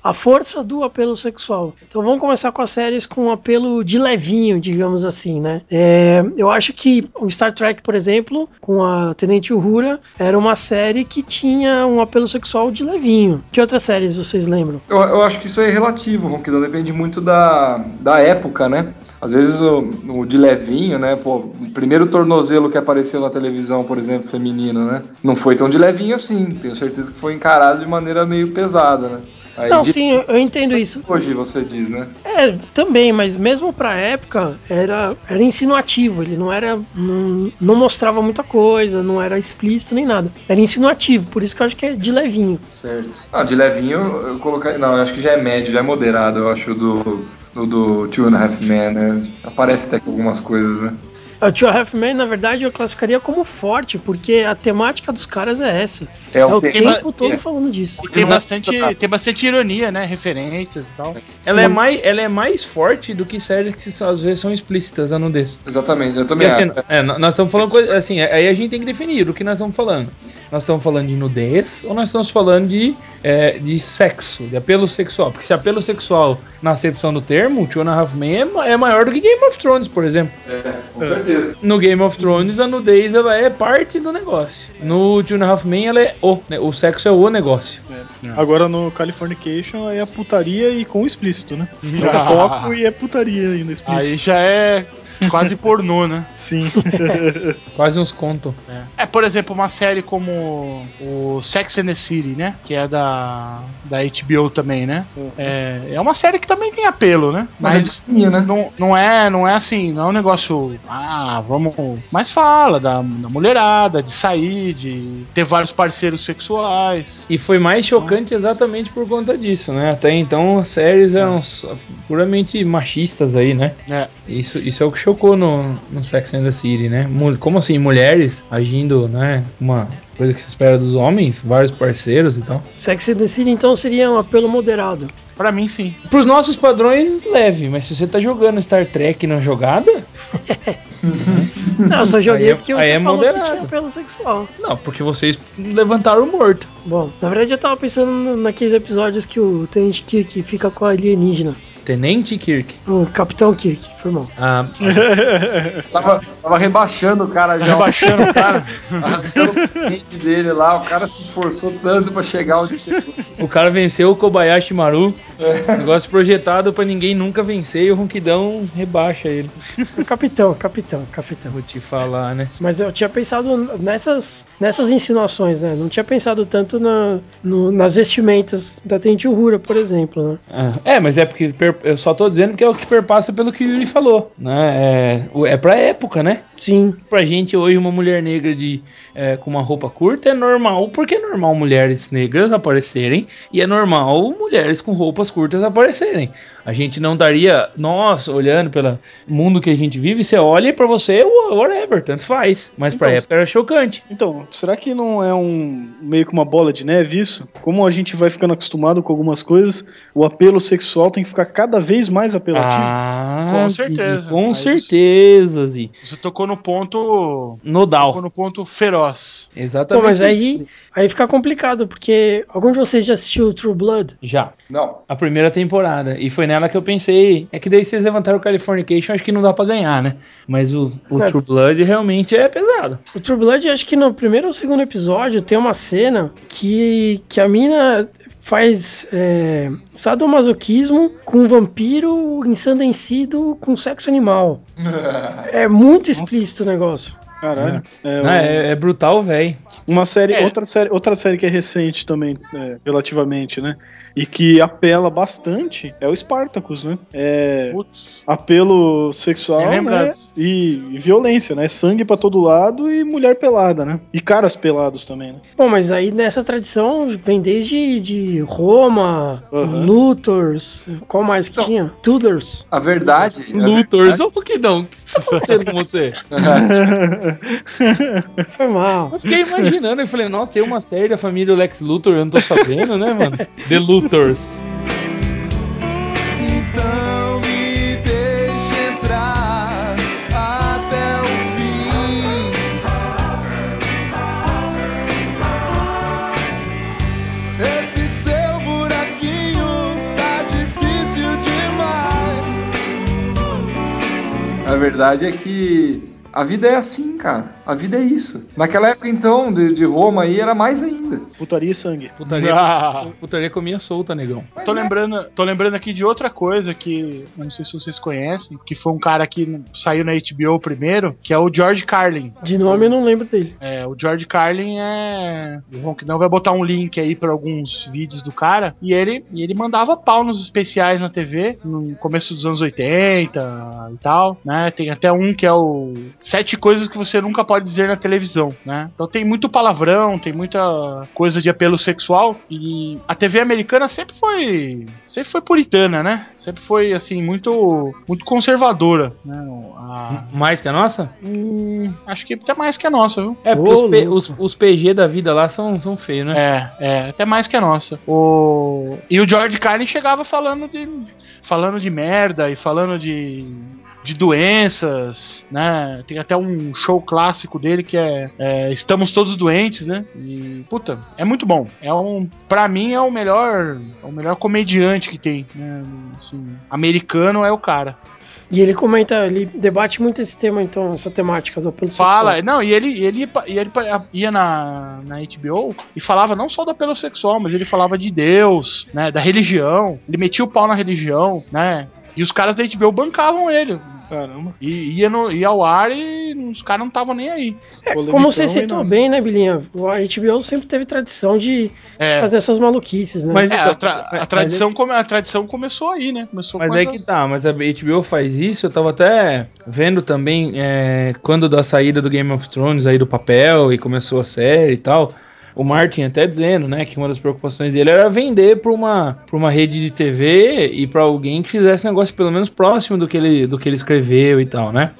a força do apelo sexual. Então vamos começar com as séries com apelo de levinho, digamos assim, né? É, eu acho que o Star Trek, por exemplo, com a Tenente Uhura, era uma série que tinha um apelo sexual de levinho. Que outras séries vocês lembram? Eu, eu acho que isso é relativo, Ronquidão, depende muito da, da época, né? Às vezes o, o de levinho, né? Pô, o primeiro tornozelo que apareceu na televisão, por exemplo, feminino, né? Não foi tão de levinho assim. Tenho certeza que foi encarado de maneira meio pesada, né? Aí Não, de- sim, eu- entendo isso. Hoje você diz, né? É, também, mas mesmo pra época era, era insinuativo, ele não era. Não, não mostrava muita coisa, não era explícito nem nada. Era insinuativo, por isso que eu acho que é de levinho. Certo. Ah, de levinho eu colocaria. Não, eu acho que já é médio, já é moderado, eu acho, do, do, do Two and a Half Men, né? Aparece até com algumas coisas, né? O Two Half Men, na verdade, eu classificaria como forte, porque a temática dos caras é essa. É É o o te- tempo é. todo falando disso. E tem bastante, tá. tem bastante ironia, né? Referências e tal. Ela Sim. é, mais, ela é mais forte do que séries que às vezes são explícitas, a nudez. Exatamente, eu também assim, acho. é, nós estamos falando coisa, assim, aí a gente tem que definir o que nós estamos falando. Nós estamos falando de nudez ou nós estamos falando de, é, de sexo, de apelo sexual? Porque se apelo sexual, na acepção do termo, Two and a Half Men é, é maior do que Game of Thrones, por exemplo. É, com certeza. No Game of Thrones, a nudez ela é parte do negócio. No Two and a Half Men, ela é o, né, o sexo é o negócio. Agora no Californication é a putaria e com explícito, né? É foco e é putaria ainda explícito. Aí já é quase pornô, né? Sim. Quase uns contos. É, por exemplo, uma série como o Sex and the City, né? Que é da, da HBO também, né? É, é uma série que também tem apelo, né? Mas é Mas linha, né? não, não, é, não é assim, não é um negócio. Ah, vamos. Mas fala da, da mulherada, de sair, de ter vários parceiros sexuais. E foi mais chocante exatamente por conta disso, né? Até então as séries eram só puramente machistas aí, né? É. Isso, isso é o que chocou no, no Sex and the City, né? Como assim, mulheres agindo, né? Uma coisa que se espera dos homens, vários parceiros e tal. Sex and the City, então, seria um apelo moderado. Pra mim, sim. Pros nossos padrões, leve, mas se você tá jogando Star Trek na jogada, Não, eu só joguei Aí é- porque você é falou moderado. que tinha apelo sexual. não, porque vocês levantaram o morto. Bom, na verdade eu tava pensando naqueles episódios que o Tenente Kirk fica com a alienígena. Tenente Kirk. O Capitão Kirk, foi mal. Ah, Tava, tava rebaixando o cara já. Rebaixando o cara. O cliente dele lá, o cara se esforçou tanto pra chegar onde chegou. o cara venceu o Kobayashi Maru. Negócio projetado pra ninguém nunca vencer e o Ronquidão rebaixa ele. Capitão, capitão, capitão. Vou te falar, né? Mas eu tinha pensado nessas, nessas insinuações, né? Não tinha pensado tanto na, no- nas vestimentas da Tente Uhura, por exemplo, né? Ah, É, mas é porque per- eu só tô dizendo que é o que perpassa pelo que o Yuri falou, né? É, é pra época, né? Sim, Pra gente hoje, uma mulher negra de, é, com uma roupa curta é normal, porque é normal mulheres negras aparecerem e é normal mulheres com roupas curtas aparecerem. A gente não daria, nós, olhando pelo mundo que a gente vive, você olha e pra você, wha- whatever, tanto faz. Mas pra Então, época era chocante. Então, será que não é um meio que uma bola de neve isso? Como a gente vai ficando acostumado com algumas coisas, o apelo sexual tem que ficar cada vez mais apelativo. Ah, Com certeza, Com mas- certeza, Zi. Você tocou no ponto. Nodal. Tocou no ponto feroz. Exatamente. Pô, mas aí, aí fica complicado, porque algum de vocês já assistiu True Blood? Já. Não. A primeira temporada. E foi nela que eu pensei. É que daí vocês levantaram o Californication, acho que não dá pra ganhar, né? Mas o, o É. True Blood realmente é pesado. O True Blood, acho que no primeiro ou segundo episódio tem uma cena que, que a mina faz é, sadomasoquismo com um vampiro ensandecido com sexo animal. É muito explícito o negócio. Caralho. É, Ah, o- é, é brutal, velho. Uma série, É. outra série, outra série que é recente também, é, relativamente, né? E que apela bastante é o Spartacus, né? É Putz. apelo sexual Bem né? e, e violência, né? Sangue pra todo lado e mulher pelada, né? E caras pelados também, né? Bom, mas aí nessa tradição vem desde de Roma, Uhum. Luthors, qual mais que tinha? Tudors. A verdade. Luthors, ô Poquidão, o que tá acontecendo com você? Foi mal. Eu fiquei imaginando e falei, nossa, tem uma série da família do Lex Luthor, eu não tô sabendo, né, mano? The Então me deixe entrar até o fim. Esse seu buraquinho tá difícil demais. A verdade é que a vida é assim, cara. A vida é isso. Naquela época, então, de, de Roma aí, era mais ainda. Putaria e sangue. Putaria, Ah. putaria comia solta, negão. Mas Tô é. lembrando, tô lembrando aqui de outra coisa que não sei se vocês conhecem, que foi um cara que saiu na HBO primeiro, que é o George Carlin. De nome eu não lembro dele. É, o George Carlin é. O Ronquidão vai botar um link aí pra alguns vídeos do cara. E ele, e ele mandava pau nos especiais na TV, no começo dos anos 80 e tal, né? Tem até um que é o Sete Coisas que você nunca pode dizer na televisão, né? Então tem muito palavrão, tem muita coisa de apelo sexual. E a TV americana sempre foi. Sempre foi puritana, né? Sempre foi, assim, muito. Muito conservadora, né? A- Mais que a nossa? Hum, acho que até mais que a nossa, viu? É, porque Ô, os, os, os PG da vida lá são, são feios, né? É, é, até mais que a nossa. O... E o George Carlin chegava falando de. falando de merda e falando de. De doenças, né? Tem até um show clássico dele que é, é Estamos Todos Doentes, né? E, puta, é muito bom. É um, pra mim é o melhor, é o melhor comediante que tem, né? Assim, americano é o cara. E ele comenta, ele debate muito esse tema, então, essa temática do apelo Fala, sexual. não, e ele, ele, e ele ia na, na HBO e falava não só do apelo sexual, mas ele falava de Deus, né, da religião, ele metia o pau na religião, né, e os caras da HBO bancavam ele, Caramba. e ia, no, ia ao ar e os caras não estavam nem aí. É, como você citou bem, né, Bilinha? A HBO sempre teve tradição de É, fazer essas maluquices, né? Mas é, então, a, tra- a mas- tradição, come- a tradição começou aí, né, começou Mas com é essas- que tá, mas a HBO faz isso, eu tava até vendo também é, quando da saída do Game of Thrones aí do papel e começou a série e tal. O Martin até dizendo, né, que uma das preocupações dele era vender para uma, uma rede de TV e para alguém que fizesse negócio pelo menos próximo do que ele, do que ele escreveu e tal, né?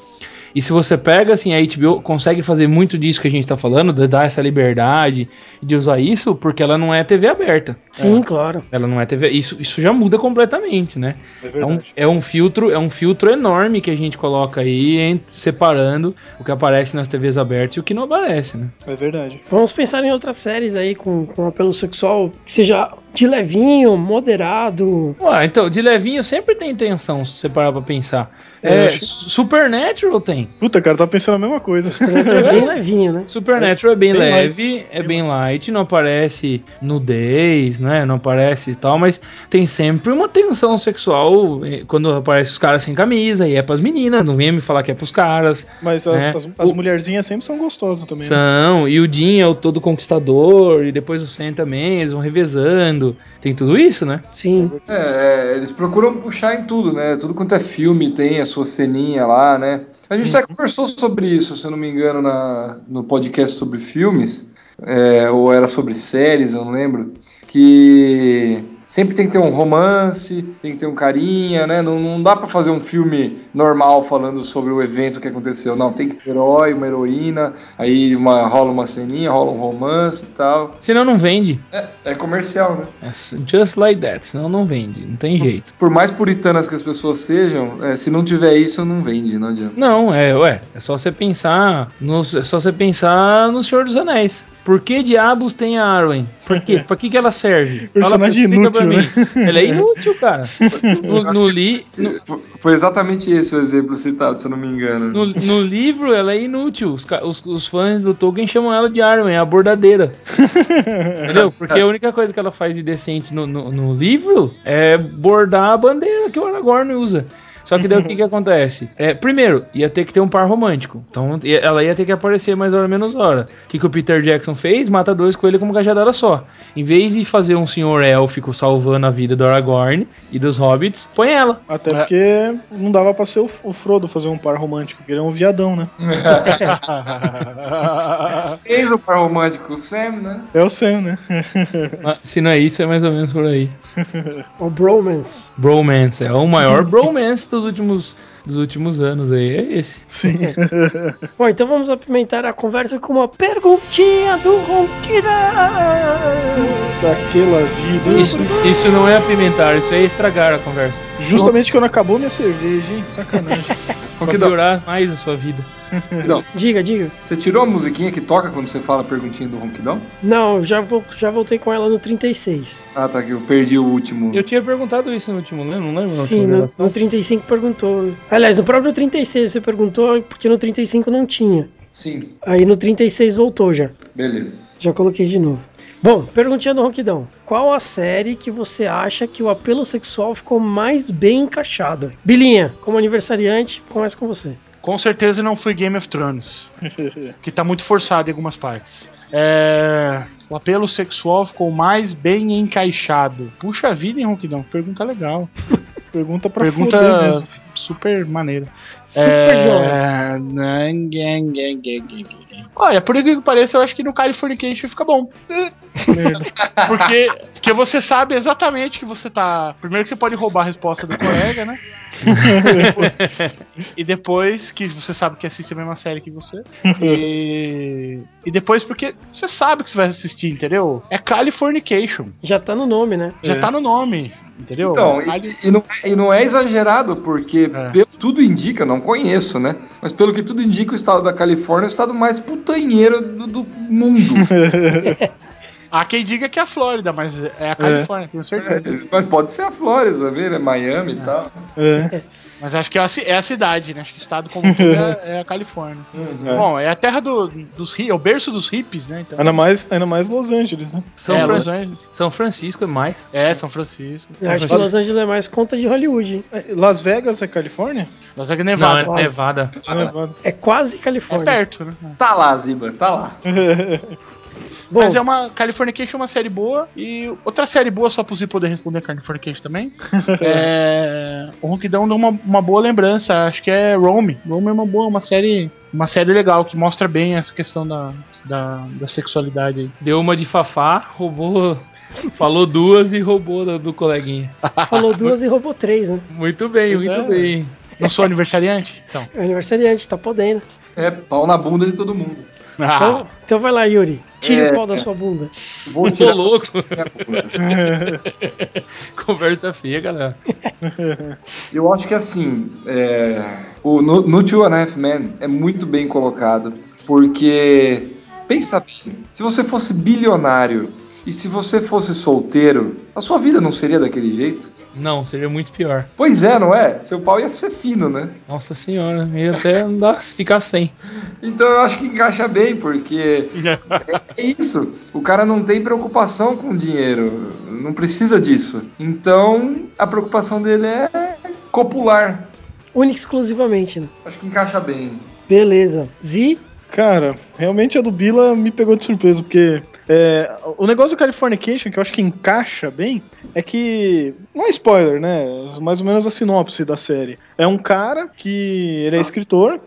E se você pega, assim, a HBO consegue fazer muito disso que a gente tá falando, de dar essa liberdade, de usar isso, porque ela não é TV aberta. Sim, claro. Ela não é TV. Isso, isso já muda completamente, né? É É um, verdade. é um filtro, é um filtro enorme que a gente coloca aí, em- separando o que aparece nas TVs abertas e o que não aparece, né? É verdade. Vamos pensar em outras séries aí com, com apelo sexual que seja de levinho, moderado. Ué, então, de levinho sempre tem tensão, se você parar pra pensar. É, É, acho- Supernatural tem. Puta, cara, tá pensando a mesma coisa. É bem levinho, né? Supernatural é bem, bem leve, light. é bem light, não aparece nudez, né? Não aparece e tal, mas tem sempre uma tensão sexual eh, quando aparece os caras sem camisa e é pras meninas, não vem me falar que é pros caras. Mas as, É. as, as mulherzinhas sempre são gostosas também. né? São, e o Jim é o todo conquistador, e depois o Sam também, eles vão revezando. Tem tudo isso, né? Sim. É, é, eles procuram puxar em tudo, né? Tudo quanto é filme tem a sua ceninha lá, né? A gente até conversou sobre isso, se eu não me engano, na, no podcast sobre filmes, é, ou era sobre séries, eu não lembro, que sempre tem que ter um romance, tem que ter um carinha, né? Não, não dá pra fazer um filme normal falando sobre o evento que aconteceu. Não, tem que ter herói, uma heroína, aí uma, rola uma ceninha, rola um romance e tal. Senão não vende. É, é comercial, né? É just like that, senão não vende, não tem jeito. Por mais puritanas que as pessoas sejam, é, se não tiver isso, não vende, não adianta. Não, é, ué, é só você pensar, no, é só você pensar no Senhor dos Anéis. Por que diabos tem a Arwen? Por quê? Pra que, que ela serve? Personagem explica pra inútil, mim. Ela é inútil, cara. No, no li, no, Foi- exatamente esse o exemplo citado, se eu não me engano. no- no livro, ela é inútil. Os, os- os fãs do Tolkien chamam ela de Arwen, a bordadeira. Entendeu? Porque a única coisa que ela faz de decente no, no- no livro é bordar a bandeira que o Aragorn usa. Só que daí o que, que acontece? É, primeiro, ia ter que ter um par romântico. Então ela ia ter que aparecer mais hora menos hora. O que, que o Peter Jackson fez? Mata dois coelhos com uma cajadada só. Em vez de fazer um senhor élfico salvando a vida do Aragorn e dos hobbits, põe ela. Até porque não dava pra ser o, o Frodo fazer um par romântico, porque ele é um viadão, né? Fez o par romântico, o Sam, né? É o Sam, né? Mas, Se não é isso, é mais ou menos por aí. O Bromance. Bromance, é o maior bromance dos últimos, dos últimos anos aí, é esse. Sim. Bom, então vamos apimentar a conversa com uma perguntinha do Ronquidão. Daquela vida. Isso, isso não é apimentar, isso é estragar a conversa. Justamente quando acabou minha cerveja, hein? Sacanagem. Pra piorar mais a sua vida. Ronquidão, Diga, diga. você tirou a musiquinha que toca quando você fala a perguntinha do Ronquidão? Não, já, vou, já voltei com ela no 36. Ah, tá, que eu perdi o último. Eu tinha perguntado isso no último, né? Não lembro. Sim, no, no 35 perguntou. Aliás, no próprio 36 você perguntou, porque no 35 não tinha. Sim, Aí no 36 voltou já. beleza. Já coloquei de novo. Bom, perguntinha do Ronquidão. Qual a série que você acha que o apelo sexual ficou mais bem encaixado? Bilinha, como aniversariante, começa com você. Com certeza não foi Game of Thrones. que tá muito forçado em algumas partes. É, o apelo sexual ficou mais bem encaixado. Puxa vida, hein, Ronquidão? Pergunta legal. Pergunta pra Pergunta foder mesmo. super maneira. Super. É, Olha, por incrível que pareça, eu acho que no Californication fica bom. porque, porque você sabe exatamente que você tá. Primeiro que você pode roubar a resposta do colega, né? e depois que você sabe que assiste a mesma série que você. E, e depois porque você sabe que você vai assistir, entendeu? É Californication. Já tá no nome, né? Já É. tá no nome, entendeu? Então, e, e não, e não é exagerado, porque É. pelo que tudo indica, não conheço, né? Mas pelo que tudo indica, o estado da Califórnia é o estado mais putanheiro do, do mundo. Há quem diga que é a Flórida, mas é a Califórnia, tenho certeza. Mas pode ser a Flórida também, né? Miami e tal. É. Mas acho que é a, é a cidade, né? Acho que o estado como todo é, é a Califórnia. É. Bom, é a terra do, dos hi- é o berço dos hippies, né? Então, Ainda mais, ainda mais Los Angeles, né? São, é, Fran- Los Angeles. São Francisco é mais. É, São Francisco. Eu acho que Los Angeles é mais conta de Hollywood, hein? É, Las Vegas é Califórnia? Las Vegas Não, Nevada. é Quase. Nevada. Nevada. É quase É Califórnia. perto, né? Tá lá, Ziba, tá lá. Bom, Mas é uma. Californication é uma série boa. E outra série boa, só pra você poder responder Californication também. é. O Ronquidão deu uma, uma boa lembrança. Acho que é Rome. Rome é uma boa, uma série. Uma série legal que mostra bem essa questão da, da, da sexualidade aí. Deu uma de Fafá, roubou. Falou duas e roubou do, do coleguinha. falou duas e roubou três, né? Muito bem, Pois muito é. bem. Não sou aniversariante? Então. É aniversariante, tá podendo. É pau na bunda de todo mundo. Ah, Então, então vai lá, Yuri. Tire É. o pau da sua bunda. Vou Tô tirar louco. minha bunda. Conversa feia, galera. Eu acho que assim, é, o, no, no Two and a Half Men é muito bem colocado, porque pensa bem, se você fosse bilionário E se você fosse solteiro, a sua vida não seria daquele jeito? Não, seria muito pior. Pois é, não é? Seu pau ia ser fino, né? Nossa senhora, ia até não dá ficar sem. Então eu acho que encaixa bem, porque é, é isso. O cara não tem preocupação com dinheiro, não precisa disso. Então a preocupação dele é copular. Única e exclusivamente, né? Acho que encaixa bem. Beleza. Zi, Cara, realmente a do Bila me pegou de surpresa, porque é, o negócio do Californication, que eu acho que encaixa bem, é que. Não é spoiler, né? Mais ou menos a sinopse da série. É um cara que ele é escritor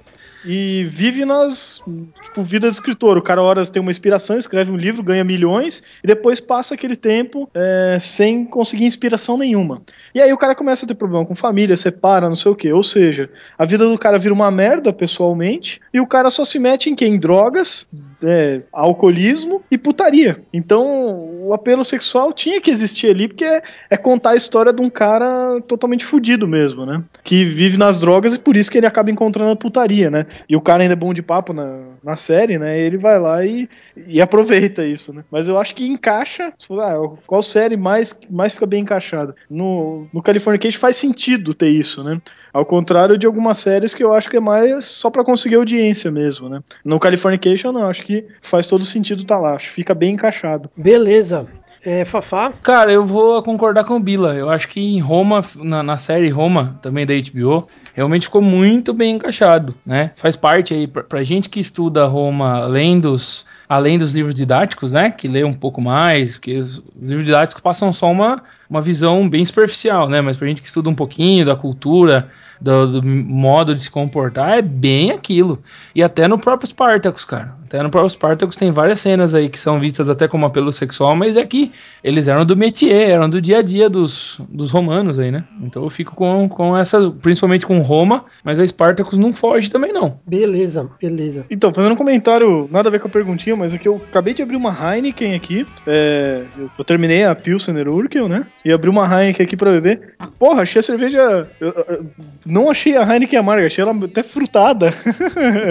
e vive nas. Tipo, vida de escritor. O cara, horas tem uma inspiração, escreve um livro, ganha milhões e depois passa aquele tempo é, sem conseguir inspiração nenhuma. E aí o cara começa a ter problema com família, separa, não sei o que. Ou seja, a vida do cara vira uma merda pessoalmente e o cara só se mete em quê? Em drogas, é, alcoolismo e putaria. Então o apelo sexual tinha que existir ali porque é, é contar a história de um cara totalmente fudido mesmo, né? Que vive nas drogas e por isso que ele acaba encontrando a putaria, né? E o cara ainda é bom de papo na, na série, né? Ele vai lá e, e aproveita isso, né? Mas eu acho que encaixa. ah, qual série mais, mais fica bem encaixada? No, no Californication faz sentido ter isso, né? Ao contrário de algumas séries que eu acho que é mais só pra conseguir audiência mesmo, né? No Californication, não, acho que faz todo sentido tá lá, acho que fica bem encaixado. beleza. É, Fafá, Cara, eu vou concordar com o Bila. Eu acho que em Roma, na, na série Roma, também da HBO, realmente ficou muito bem encaixado, né? Faz parte aí, pra, pra gente que estuda Roma além dos, além dos livros didáticos, né? Que lê um pouco mais, porque os livros didáticos passam só uma, uma visão bem superficial, né? Mas pra gente que estuda um pouquinho da cultura, do, do modo de se comportar, é bem aquilo. E até no próprio Spartacus, cara. Até no próprio Spartacus tem várias cenas aí que são vistas até como apelo sexual, mas é que eles eram do métier, eram do dia a dia dos, dos romanos aí, né? Então eu fico com, com essa, principalmente com Roma, mas a Spartacus não foge também não. beleza, beleza. Então, fazendo um comentário, nada a ver com a perguntinha, mas é que eu acabei de abrir uma Heineken aqui. é, eu, eu terminei a Pilsener Urkel, né? E abri uma Heineken aqui pra beber. Porra, achei a cerveja. eu- eu- não achei a Heineken amarga, achei ela até frutada.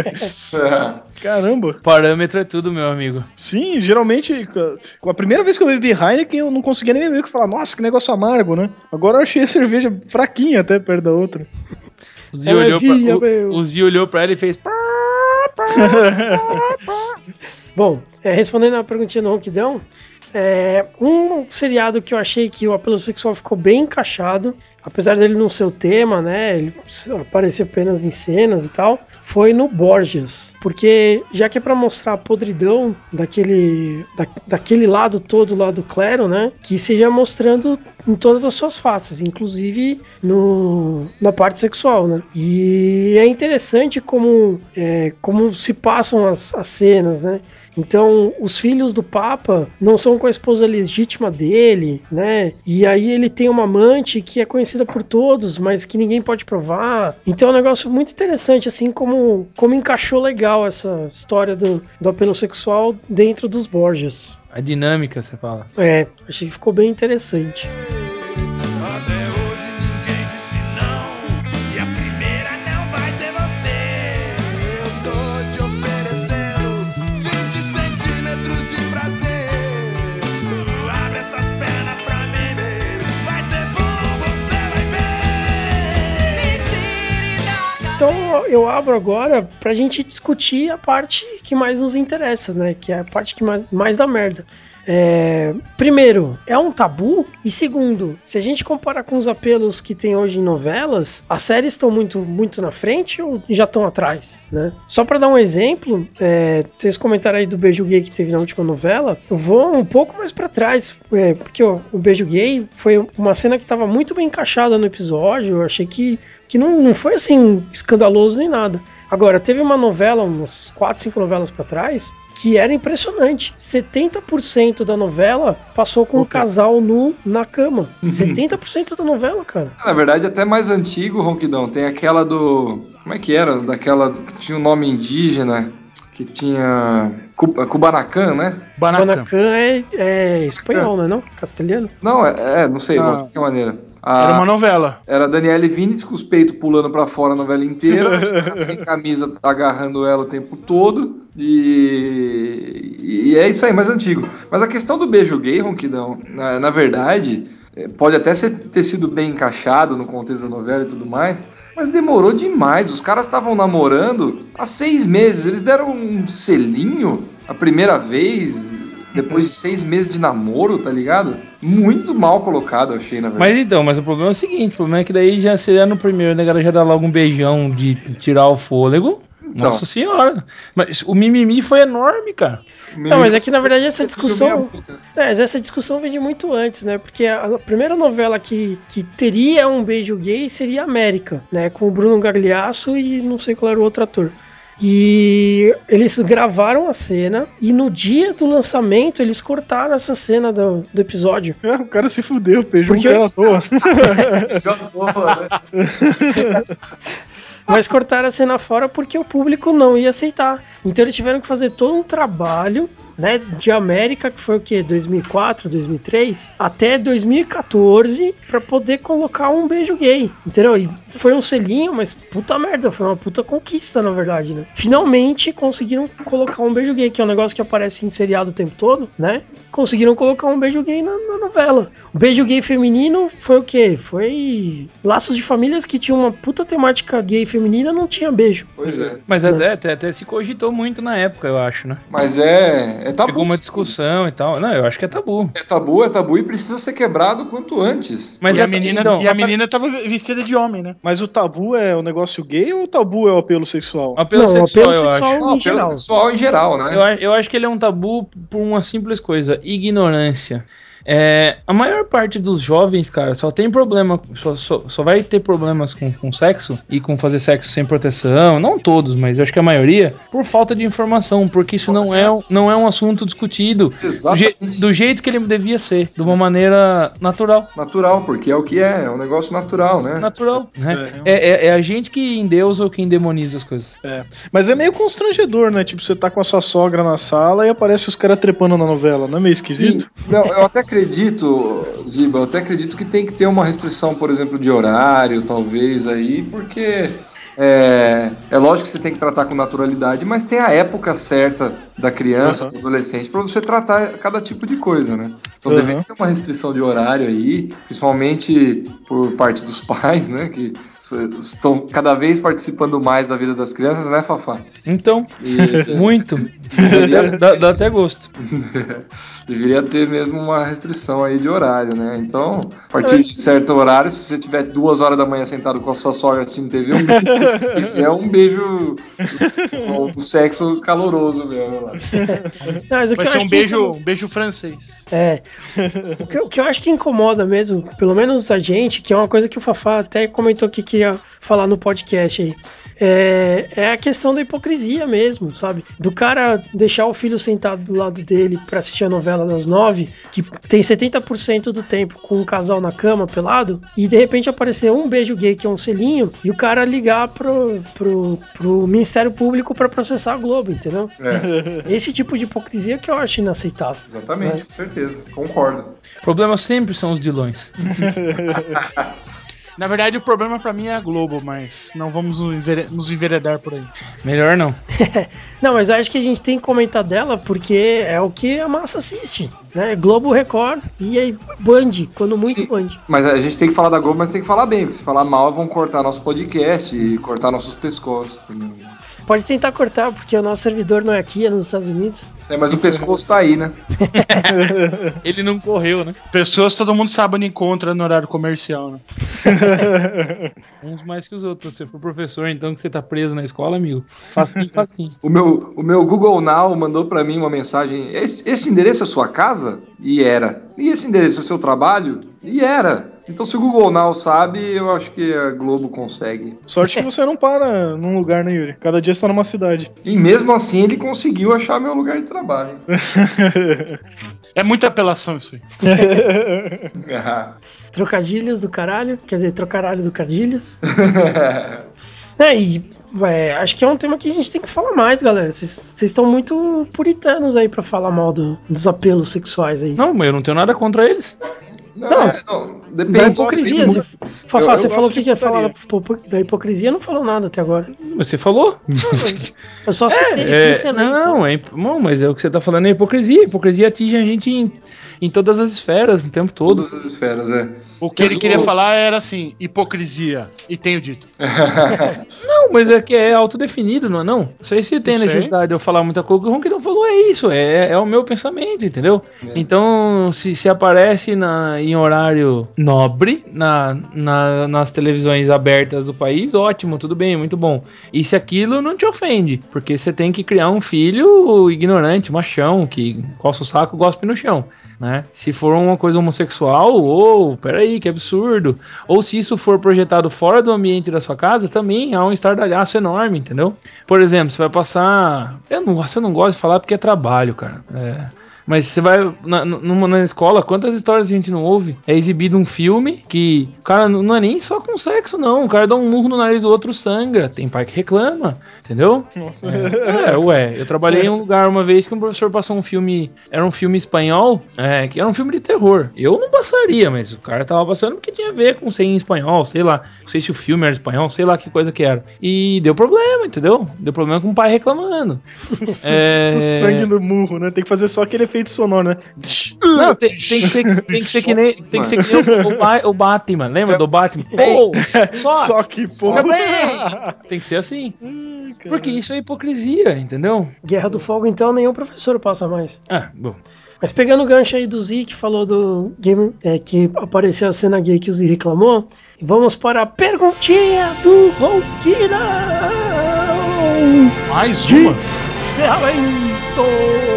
Caramba. Parâmetro é tudo, meu amigo. Sim, geralmente, com a primeira vez que eu bebi Heineken, eu não conseguia nem beber, que falar, nossa, que negócio amargo, né? Agora eu achei a cerveja fraquinha até perto da outra. O Zi Ela olhou, via, pra, o, o Zi olhou pra ela e fez. Bom, é, respondendo a perguntinha do Ronquidão, é, um seriado que eu achei que o apelo sexual ficou bem encaixado, apesar dele não ser o tema, né? Ele aparecer apenas em cenas e tal, foi no Borgias. Porque já que é pra mostrar a podridão daquele, da, daquele lado todo lá do clero, né? Que seja mostrando em todas as suas faces, inclusive no, na parte sexual, né? E é interessante como, é, como se passam as, as cenas, né? Então, os filhos do Papa não são com a esposa legítima dele, né? E aí ele tem uma amante que é conhecida por todos, mas que ninguém pode provar. Então é um negócio muito interessante, assim, como, como encaixou legal essa história do, do apelo sexual dentro dos Borges. A dinâmica, você fala. É, achei que ficou bem interessante. Então eu abro agora pra gente discutir a parte que mais nos interessa, né? Que é a parte que mais, mais dá merda. É, primeiro, é um tabu? E segundo, se a gente comparar com os apelos que tem hoje em novelas, as séries estão muito, muito na frente ou já estão atrás, né? Só pra dar um exemplo, é, vocês comentaram aí do beijo gay que teve na última novela, eu vou um pouco mais pra trás, é, porque ó, o beijo gay foi uma cena que tava muito bem encaixada no episódio, eu achei que que não, não foi assim escandaloso nem nada. Agora, teve uma novela, umas 4, 5 novelas pra trás, que era impressionante. 70% da novela passou com um casal nu na cama. 70% da novela, cara. Na verdade, até mais antigo, Ronquidão. Tem aquela do. Como é que era? Daquela que tinha um nome indígena, que tinha. Kubanacan, né? Banacan. Guanacan é, é espanhol, né? Não? Castelhano? Não, é, é, não sei, Ah. de qualquer maneira. A, Era uma novela. Era a Daniele Vinitz com os peitos pulando pra fora a novela inteira, os caras sem camisa agarrando ela o tempo todo. E, e é isso aí, mais antigo. Mas a questão do beijo gay, Ronquidão, na, na verdade, é, pode até ser- ter sido bem encaixado no contexto da novela e tudo mais, mas demorou demais. Os caras estavam namorando há seis meses. Eles deram um selinho a primeira vez, depois de seis meses de namoro, tá ligado? Muito mal colocado, eu achei, na verdade. Mas então, mas o problema é o seguinte, o problema é que daí já seria no primeiro, né, galera já dá logo um beijão de tirar o fôlego. Então. Nossa senhora. Mas o mimimi foi enorme, cara. Não, mas é que na verdade essa discussão. puta. É, mas essa discussão vem de muito antes, né? Porque a, a primeira novela que, que teria um beijo gay seria América, né? Com o Bruno Gagliasso e não sei qual era o outro ator. E eles gravaram a cena e no dia do lançamento eles cortaram essa cena do, do episódio. Ah, o cara se fudeu, beijou um Porque- cara à toa. Já boa, né? Mas cortaram a cena fora porque o público não ia aceitar. Então eles tiveram que fazer todo um trabalho, né, de América, que foi o quê? 2004, 2003, até 2014 pra poder colocar um beijo gay. Entendeu? E foi um selinho, mas puta merda, foi uma puta conquista, na verdade, né? Finalmente conseguiram colocar um beijo gay, que é um negócio que aparece em seriado o tempo todo, né? Conseguiram colocar um beijo gay na, na novela. O beijo gay feminino foi o quê? Foi laços de famílias que tinham uma puta temática gay feminina, não tinha beijo. Pois é. Mas até, até, até se cogitou muito na época, eu acho, né? Mas é, é tabu. Pegou uma discussão e tal. Não, eu acho que é tabu. É tabu, é tabu e precisa ser quebrado quanto antes. Mas e é- a menina, então, e a menina tava vestida de homem, né? Mas o tabu é o negócio gay ou o tabu é o apelo sexual? apelo não, sexual, apelo eu sexual acho. Não, em geral. sexual em geral, né? Eu, eu acho que ele é um tabu por uma simples coisa: ignorância. É, a maior parte dos jovens, cara, só tem problema, só, só, só vai ter problemas com, com sexo e com fazer sexo sem proteção. Não todos, mas eu acho que a maioria, por falta de informação, porque isso não é, um- não é um assunto discutido do, je- do jeito que ele devia ser, de uma maneira natural. Natural, porque é o que é, é um negócio natural, né? Natural, né? É, é- é a gente que endeusa ou quem demoniza as coisas. É. Mas é meio constrangedor, né? Tipo, você tá com a sua sogra na sala e aparece os caras trepando na novela. Não é meio esquisito? Sim. Não, eu até acredito, Ziba, eu até acredito que tem que ter uma restrição, por exemplo, de horário, talvez aí, porque é, é lógico que você tem que tratar com naturalidade, mas tem a época certa da criança, Uhum. do adolescente, para você tratar cada tipo de coisa, né? Então Uhum. deveria ter uma restrição de horário aí, principalmente por parte dos pais, né? Que estão cada vez participando mais da vida das crianças, né, Fafá? Então, E- muito. Deveria- dá, dá até gosto. Deveria ter mesmo uma restrição aí de horário, né? Então, a partir de certo horário, se você tiver duas horas da manhã sentado com a sua sogra assistindo TV, um beijo, que que é um beijo, um sexo caloroso mesmo. Lá. Não, mas o que Vai eu ser acho um que beijo, incomoda- um beijo francês. É. O que, eu- o que eu acho que incomoda mesmo, pelo menos a gente, que é uma coisa que o Fafá até comentou que queria falar no podcast aí. É, é a questão da hipocrisia mesmo, sabe? Do cara deixar o filho sentado do lado dele pra assistir a novela das nove, que tem 70% do tempo com um casal na cama pelado, e de repente aparecer um beijo gay que é um selinho, e o cara ligar pro, pro, pro Ministério Público pra processar a Globo, entendeu? É, Esse tipo de hipocrisia que eu acho inaceitável. exatamente, com certeza. Concordo. O problema sempre são os dilões. Na verdade, o problema pra mim é a Globo, mas não vamos nos envere- nos enveredar por aí. Melhor não. Não, mas acho que a gente tem que comentar dela porque é o que a massa assiste, né? Globo, Record e aí Band, quando muito Sim. Band. Mas a gente tem que falar da Globo, mas tem que falar bem, porque se falar mal, vão cortar nosso podcast e cortar nossos pescoços também. Pode tentar cortar, porque o nosso servidor não é aqui, é nos Estados Uns. É, mas o pescoço tá aí, né? Ele não correu, né? Pessoas todo mundo sabe onde encontra no horário comercial, né? Uns mais que os outros. Se você for professor, então, que você tá preso na escola, amigo. Facinho, facinho. O meu, o meu Google Now mandou pra mim uma mensagem: esse, esse endereço é sua casa? E era. E esse endereço é seu trabalho? E era. Então, se o Google Now sabe, eu acho que a Globo consegue. Sorte que você não para num lugar, né, Yuri? Cada dia você tá numa cidade. E mesmo assim, ele conseguiu achar meu lugar de trabalho. É muita apelação isso aí. Trocadilhos do caralho, quer dizer, trocaralho do cadilhos. É, e é, acho que é um tema que a gente tem que falar mais, galera. Vocês estão muito puritanos aí pra falar mal do- dos apelos sexuais aí. Não, mas eu não tenho nada contra eles. Não, Não. é, não, Da Depende. hipocrisia. Depende. Você, Fafá, eu você falou o que, que ia falar putaria. da, da hipocrisia, não falou nada até agora. Você falou? Eu só citei É, em silêncio. não, é, não, mas é o que você tá falando é hipocrisia. A hipocrisia atinge a gente em, em todas as esferas, o tempo todo. Todas as esferas, é. O que ele Mas queria o- falar era assim, hipocrisia. E tenho dito. Não, mas é que é autodefinido, não é não? Não sei se tem Não sei. necessidade de eu falar muita coisa. O que o Ronquidão falou é isso, é, é o meu pensamento, entendeu? Então, se, se aparece na, em horário nobre na, na- nas televisões abertas do país, ótimo, tudo bem, muito bom. E se aquilo não te ofende, porque você tem que criar um filho ignorante, machão, que coça o saco, gospe no chão. Né? Se for uma coisa homossexual, ou peraí, que absurdo. Ou se isso for projetado fora do ambiente da sua casa, também há um estardalhaço enorme, entendeu? Por exemplo, você vai passar. Eu não, você não gosta de falar porque é trabalho, cara. É. Mas você vai na, numa, na escola, quantas histórias a gente não ouve? É exibido um filme que, cara, não é nem só com sexo, não. O cara dá um murro no nariz do outro, sangra. Tem pai que reclama, entendeu? Nossa. É, ué, eu trabalhei em um lugar uma vez que um professor passou um filme, era um filme espanhol, é, que era um filme de terror. Eu não passaria, mas o cara tava passando porque tinha a ver com ser em espanhol, sei lá. Não sei se o filme era espanhol, sei lá que coisa que era. E deu problema, entendeu? Deu problema com o pai reclamando. É... O sangue no murro, né? Tem que fazer só aquele efeito sonoro, né? Não, tem, tem que ser, tem que ser que nem, tem que ser que nem o, o, Ba- o Batman, lembra do Batman? Pô, só, Só que, pô. Tem que ser assim. Porque isso é hipocrisia, entendeu? Guerra do Fogo, então, nenhum professor passa mais. Ah, bom. Mas pegando o gancho aí do Z, que falou do game é, que apareceu a cena gay que o Z reclamou, vamos para a perguntinha do Ronquidão Mais de uma? encerramento. Se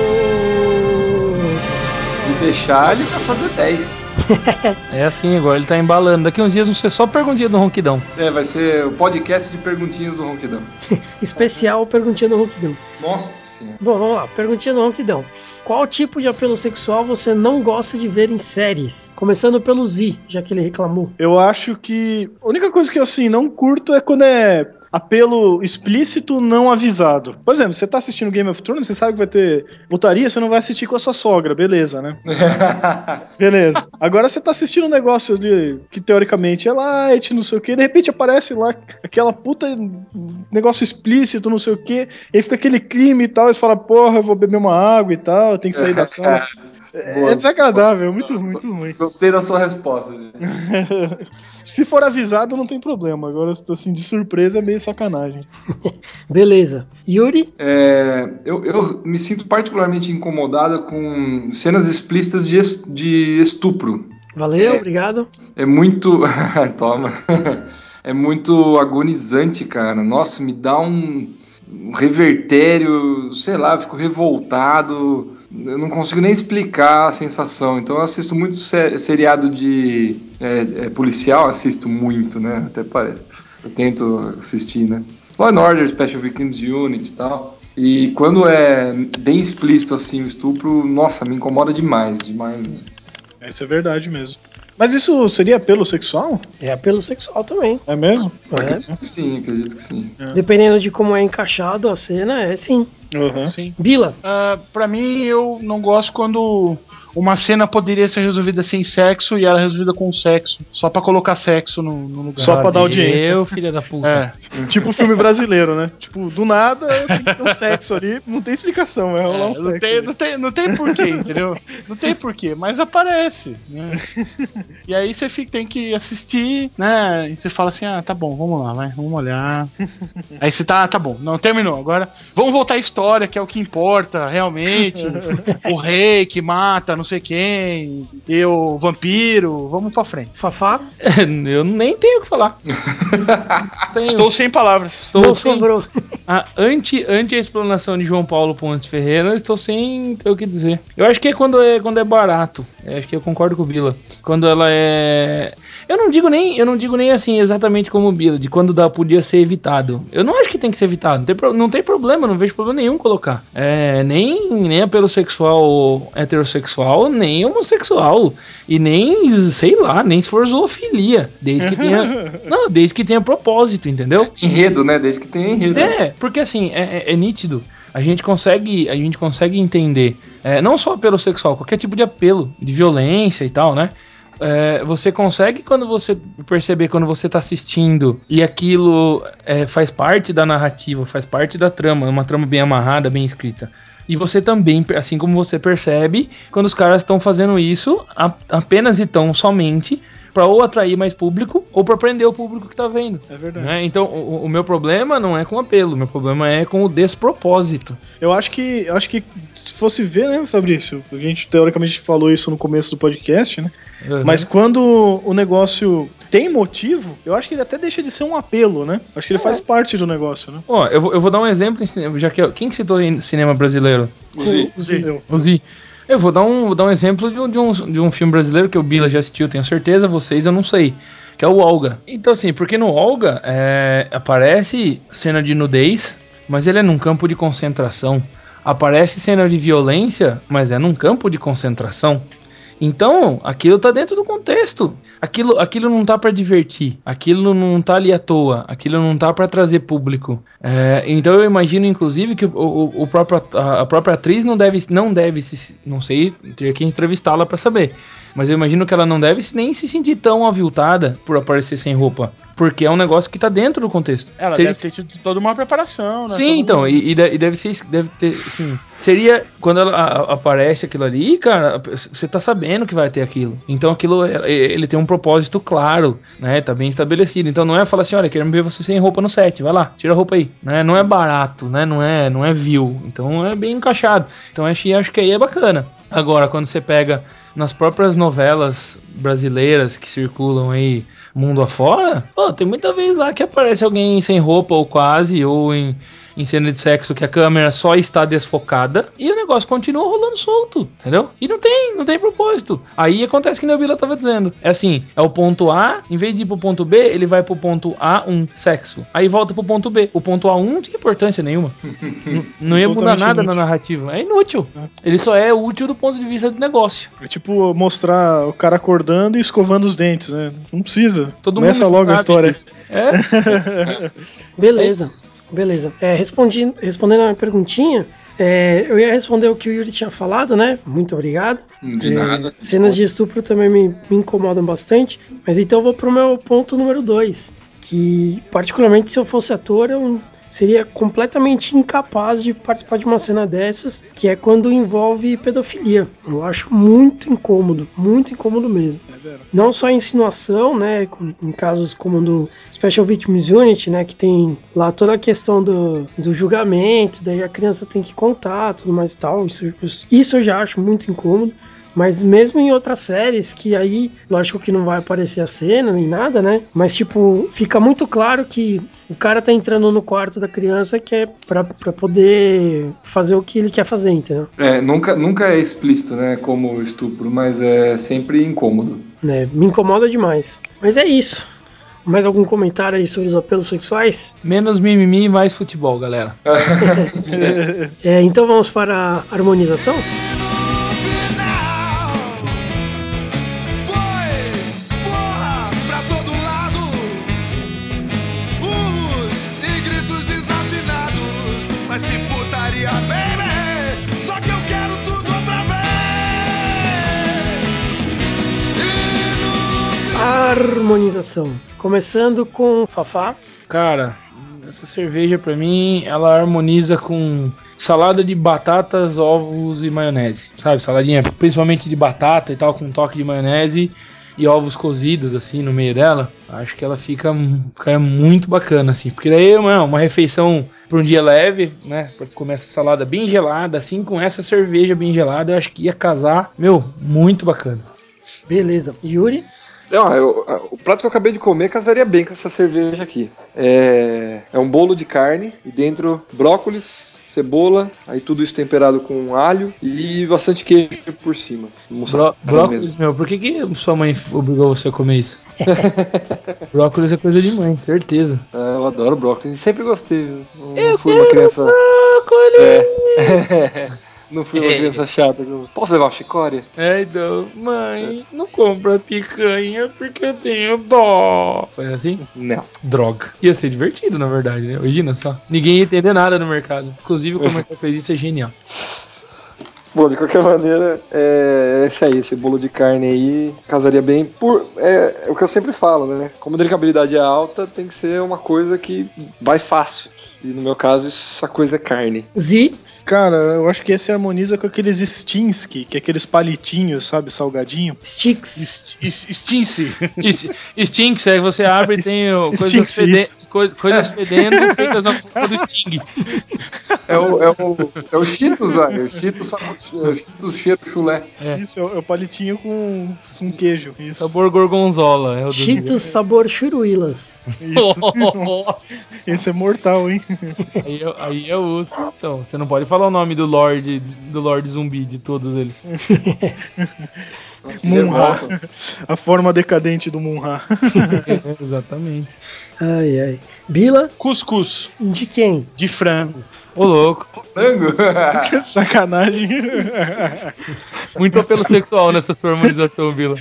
deixar, ele vai fazer 10. É assim, agora ele tá embalando. Daqui uns dias vão ser só perguntinha do Ronquidão. É, vai ser o podcast de perguntinhas do Ronquidão. Especial perguntinha do Ronquidão. Nossa senhora. Bom, vamos lá, perguntinha do Ronquidão. Qual tipo de apelo sexual você não gosta de ver em séries? Começando pelo Z, já que ele reclamou. Eu acho que. A única coisa que eu assim não curto é quando é apelo explícito não avisado. Por exemplo, você tá assistindo Game of Thrones, você sabe que vai ter putaria, você não vai assistir com a sua sogra, beleza, né? Beleza. Agora você tá assistindo um negócio de, que teoricamente é light, não sei o que, de repente aparece lá aquela puta negócio explícito, não sei o que, e aí fica aquele clima e tal, e você fala, porra, eu vou beber uma água e tal, eu tenho que sair da sala. É, Boa. é desagradável, é muito ruim, muito ruim. Gostei da sua resposta. Se for avisado, não tem problema. Agora, assim, de surpresa é meio sacanagem. Beleza. Yuri? É, eu, eu me sinto particularmente incomodada com cenas explícitas de, de estupro. Valeu, É. obrigado. É muito. Toma. É muito agonizante, cara. Nossa, me dá um, um revertério, sei lá, fico revoltado. Eu não consigo nem explicar a sensação. Então eu assisto muito se- seriado de é, é, policial, assisto muito, né? Até parece. Eu tento assistir, né? Law and Order, Special Victims Unit e tal. E quando é bem explícito assim o estupro, nossa, me incomoda demais, demais. Isso é verdade mesmo. Mas isso seria apelo sexual? É apelo sexual também. É mesmo? É. Acredito que sim, acredito que sim. Dependendo de como é encaixado a cena, é sim. Uhum. Sim. Bila, Ah, pra mim, eu não gosto quando uma cena poderia ser resolvida sem sexo e ela é resolvida com sexo. Só pra colocar sexo no, no lugar. Só pra dar audiência. Eu, filha da puta. É. Tipo filme brasileiro, né? Tipo, do nada tem que ter um sexo ali, não tem explicação, vai rolar um É, sexo. não, tem, ali. não, tem, não tem porquê, entendeu? Não tem porquê, mas aparece. Né? E aí você fica, tem que assistir, né? E você fala assim: ah, tá bom, vamos lá, vai, vamos olhar. Aí você tá, tá bom, não terminou. Agora vamos voltar à história, que é o que importa realmente. o rei que mata não sei quem, e o vampiro, vamos pra frente. Fafá, Eu nem tenho o que falar. Tenho. Estou sem palavras. Estou não sem, sobrou. a, anti, anti a explanação de João Paulo Pontes Ferreira, eu estou sem ter o que dizer. Eu acho que é quando é, quando é barato. Eu acho que eu concordo com o Bila. Quando ela é. Eu não digo nem, eu não digo nem assim exatamente como o Bila, de quando dá, podia ser evitado. Eu não acho que tem que ser evitado. Não tem, pro- não tem problema, não vejo problema nenhum colocar. É, nem, nem apelo sexual heterossexual, nem homossexual. E nem, sei lá, nem se for zoofilia. Desde que tenha. não, desde que tenha propósito, entendeu? Enredo, né? Desde que tenha enredo. É, porque assim, é, é- é nítido. A gente consegue, a gente consegue entender, é, não só apelo sexual, qualquer tipo de apelo, de violência e tal, né? É, você consegue quando você perceber quando você tá assistindo e aquilo é, faz parte da narrativa, faz parte da trama, é uma trama bem amarrada, bem escrita. E você também, assim como você percebe, quando os caras estão fazendo isso a- apenas e tão somente para ou atrair mais público ou para prender o público que tá vendo. É verdade. né? Então, o, o meu problema não é com o apelo, o meu problema é com o despropósito. Eu acho que, eu acho que se fosse ver, né, Fabrício? A gente teoricamente falou isso no começo do podcast, né? Mas quando o negócio tem motivo, eu acho que ele até deixa de ser um apelo, né? Acho que ele faz parte do negócio, né? Ó, eu, vou- eu vou dar um exemplo em cinema, já que quem que citou em cinema brasileiro? Uzi. Eu- O Zi. Eu vou dar um, vou dar um exemplo de um, de, um, de um filme brasileiro que o Bila já assistiu, tenho certeza, vocês eu não sei. Que é o Olga. Então, assim, porque no Olga é, aparece cena de nudez, mas ele é num campo de concentração. Aparece cena de violência, mas é num campo de concentração. Então, aquilo tá dentro do contexto. Aquilo, aquilo não tá pra divertir. Aquilo não tá ali à toa. Aquilo não tá pra trazer público. É, então eu imagino, inclusive, que o, o, o próprio, a, a própria atriz não deve, não deve se. Não sei, ter que entrevistá-la pra saber. Mas eu imagino que ela não deve nem se sentir tão aviltada por aparecer sem roupa. Porque é um negócio que tá dentro do contexto. Ela Seria- deve ter tido toda uma preparação, né? Sim, Todo então, mundo- e, e de- deve ser, deve ter, assim, seria, quando ela a- aparece aquilo ali, cara, você tá sabendo que vai ter aquilo, então aquilo, é- ele tem um propósito claro, né, tá bem estabelecido, então não é falar assim, olha, queremos ver você sem roupa no set, vai lá, tira a roupa aí, né, não é barato, né, não é, não é vil, então é bem encaixado, então acho, acho que aí é bacana. Agora, quando você pega nas próprias novelas brasileiras que circulam aí mundo afora, pô, tem muita vez lá que aparece alguém sem roupa ou quase, ou em, em cena de sexo que a câmera só está desfocada e o negócio continua rolando solto, entendeu? E não tem, não tem propósito. Aí acontece que o Bila tava dizendo. É assim, é o ponto A, em vez de ir pro ponto B, ele vai pro ponto A1, sexo. Aí volta pro ponto B. O ponto A1 não tinha importância nenhuma. N- não ia mudar nada na inútil. narrativa. É inútil. Ele só é útil do ponto de vista do negócio. É tipo mostrar o cara acordando e escovando os dentes, né? Não precisa. Todo Começa mundo logo a história. disso. É? Beleza, beleza. É, respondi, respondendo a minha perguntinha, é, eu ia responder o que o Yuri tinha falado, né? Muito obrigado. De É, nada. Cenas de estupro também me, me incomodam bastante. Mas então eu vou pro meu ponto número 2. Que, particularmente, se eu fosse ator, eu seria completamente incapaz de participar de uma cena dessas, que é quando envolve pedofilia. Eu acho muito incômodo, muito incômodo mesmo. Não só a insinuação, né, em casos como do Special Victims Unit, né, que tem lá toda a questão do, do julgamento, daí a criança tem que contar, tudo mais e tal. Isso, isso eu já acho muito incômodo. Mas mesmo em outras séries, que aí, lógico que não vai aparecer a cena nem nada, né? Mas, tipo, fica muito claro que o cara tá entrando no quarto da criança que é pra, pra poder fazer o que ele quer fazer, entendeu? É, nunca, nunca é explícito, né, como estupro, mas é sempre incômodo. Né? Me incomoda demais. Mas é isso. Mais algum comentário aí sobre os apelos sexuais? Menos mimimi e mais futebol, galera. É, então vamos para a harmonização? Harmonização. Começando com Fafá. Cara, essa cerveja pra mim, ela harmoniza com salada de batatas, ovos e maionese. Sabe, saladinha principalmente de batata e tal, com um toque de maionese e ovos cozidos assim no meio dela. Acho que ela fica, fica muito bacana assim, porque daí é uma, uma refeição para um dia leve, né, para comer essa salada bem gelada assim, com essa cerveja bem gelada, eu acho que ia casar, meu, muito bacana. Beleza. Yuri. Não, eu- a- o prato que eu acabei de comer casaria bem com essa cerveja aqui. É, é um bolo de carne e dentro brócolis, cebola, aí tudo isso temperado com alho e bastante queijo por cima. Mussarela brócolis, mesmo. meu, por que, que sua mãe obrigou você a comer isso? brócolis é coisa de mãe, certeza. É, eu adoro brócolis sempre gostei. viu? Eu fui uma criança. Brócolis! É. Não fui uma criança chata. Posso levar o chicória? É, então, mãe, não compra picanha porque eu tenho dó. Foi assim? Não. Droga. Ia ser divertido, na verdade, né? Imagina só. Ninguém ia entender nada no mercado. Inclusive, o comercial fez isso é genial. Bom, de qualquer maneira, é esse aí, esse bolo de carne aí casaria bem por. É, é o que eu sempre falo, né? Como a drinkabilidade é alta, tem que ser uma coisa que vai fácil. E no meu caso, essa coisa é carne. Zi, Cara, eu acho que esse harmoniza com aqueles Stinsky, que é aqueles palitinhos, sabe, salgadinho. Sticks. Stince. E- Stinks, aí você abre e tem o, coisas, Stinks, fede isso. coi- coisas fedendo feitas na forma do Sting. É o, é o, é o Cheetos, velho. O Cheetos, é o Cheetos cheiro chulé. É. Isso, é o, é o palitinho com, com queijo. Isso. Sabor gorgonzola. É o do- Cheetos sabor churuílas. Esse é mortal, hein? aí, eu, aí eu uso. Então, você não pode falar o nome do Lorde, do Lorde Zumbi, de todos eles. Revoltam. A forma decadente do Munra. É, exatamente. Ai, ai. Bila, Cuscuz de quem? de frango. Ô, louco. Frango? Sacanagem. Muito apelo sexual nessa sua harmonização, Vila.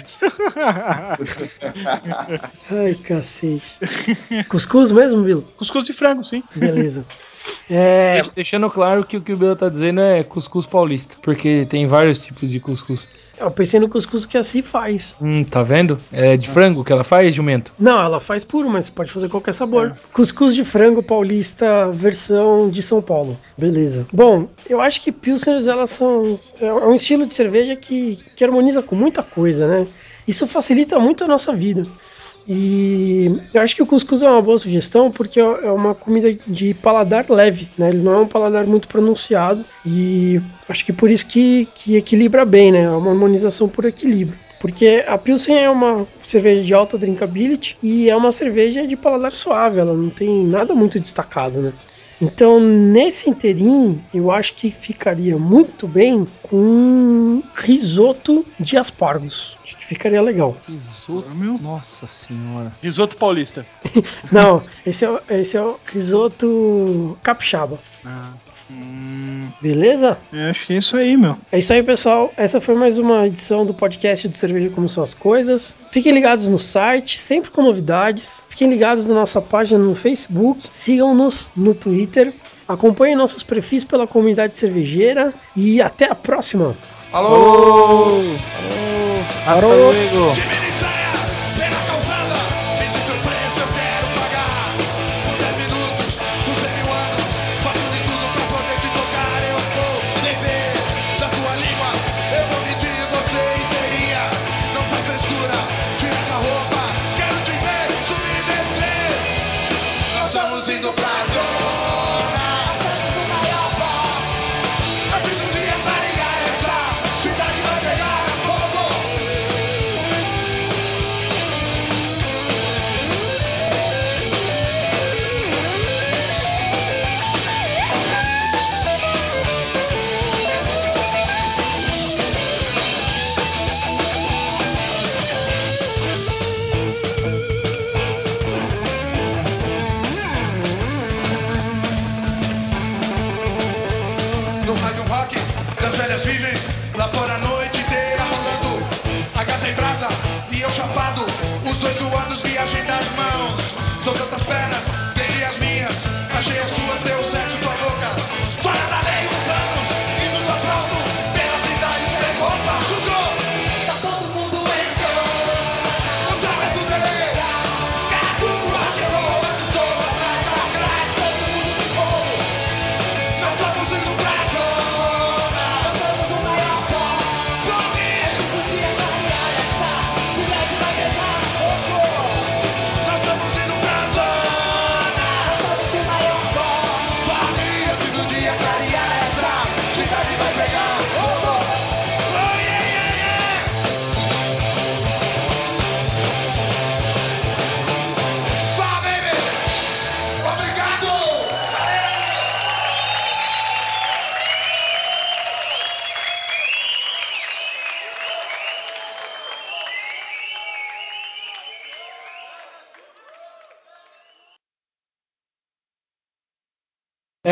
Ai, cacete. Cuscuz mesmo, Bila? Cuscuz de frango, sim. Beleza. É, Deixando claro que o que o Bila tá dizendo é cuscuz paulista. Porque tem vários tipos de cuscuz. eu pensei no cuscuz que a Si faz. Hum, tá vendo? É de frango que ela faz, jumento? Não, ela faz puro, mas pode fazer qualquer sabor. Cuscuz de frango paulista, versão de São Paulo. Beleza. Bom, eu acho que Pilsners, elas são. É um estilo de cerveja que, que harmoniza com muita coisa, né? Isso facilita muito a nossa vida. E eu acho que o cuscuz é uma boa sugestão porque é uma comida de paladar leve, né? Ele não é um paladar muito pronunciado e acho que por isso que, que equilibra bem, né? É uma harmonização por equilíbrio. Porque a Pilsen é uma cerveja de alta drinkability e é uma cerveja de paladar suave, ela não tem nada muito destacado, né? Então, nesse inteirinho, eu acho que ficaria muito bem com risoto de aspargos. Acho que ficaria legal. Risoto? Nossa senhora. Risoto paulista. Não, esse é, o- esse é o risoto capixaba. Ah. Hum, Beleza? É, acho que é isso aí, meu. É isso aí, pessoal. Essa foi mais uma edição do podcast do Cerveja Como São as Coisas. Fiquem ligados no site, sempre com novidades. Fiquem ligados na nossa página no Facebook. Sigam-nos no Twitter. Acompanhem nossos perfis pela comunidade cervejeira. E até a próxima! Alô! Hasta luego. Jimmy Saia,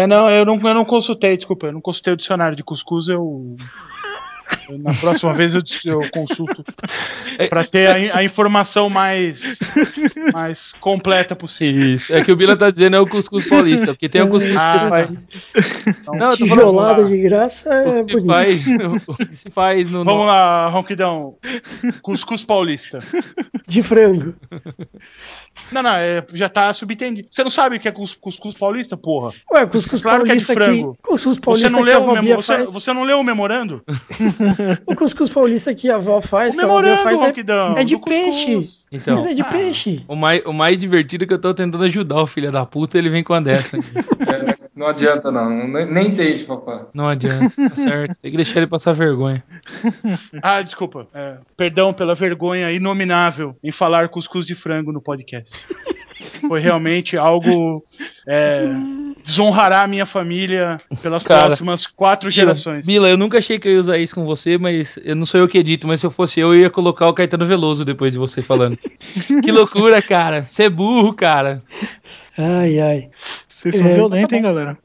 É, não, eu não, eu não consultei, desculpa, eu não consultei o dicionário de cuscuz, eu. eu- na próxima vez eu, eu consulto pra ter a, a informação mais mais completa possível. Isso. É que o Bila tá dizendo é o cuscuz paulista, porque tem o cuscuz que Ah, você faz. Então, Não, falando, Tijolada de graça o é que se bonito. faz, o que se faz no. Vamos no- lá, Ronquidão. Cuscuz paulista. De frango. Não, não, é, já tá subentendido. Você não sabe o que é cus- cuscuz paulista, porra? Ué, cuscuz Claro que é de paulista aqui. frango. Cuscuz Você paulista não, que a leu o memo, você, você não leu o memorando? O cuscuz paulista que a avó faz, O que a avó memorando, faz é, Ronquidão. é de cuscuz. peixe. Então, Mas é de Ah. peixe. O mais, o mais divertido é que eu tô tentando ajudar o filho da puta, ele vem com a dessa. Não adianta, não. Nem, nem tente, papai. Não adianta, tá certo. Tem que deixar ele passar vergonha. Ah, desculpa. É, perdão pela vergonha inominável em falar cuscuz de frango no podcast. Foi realmente algo. É, desonrará a minha família pelas Cara, próximas quatro gerações. Bila, eu nunca achei que eu ia usar isso com você, mas eu não sou eu que edito, mas se eu fosse eu, eu ia colocar o Caetano Veloso depois de você falando. que loucura, cara. Você é burro, cara. Ai, ai. Vocês são É, violentos, hein, galera?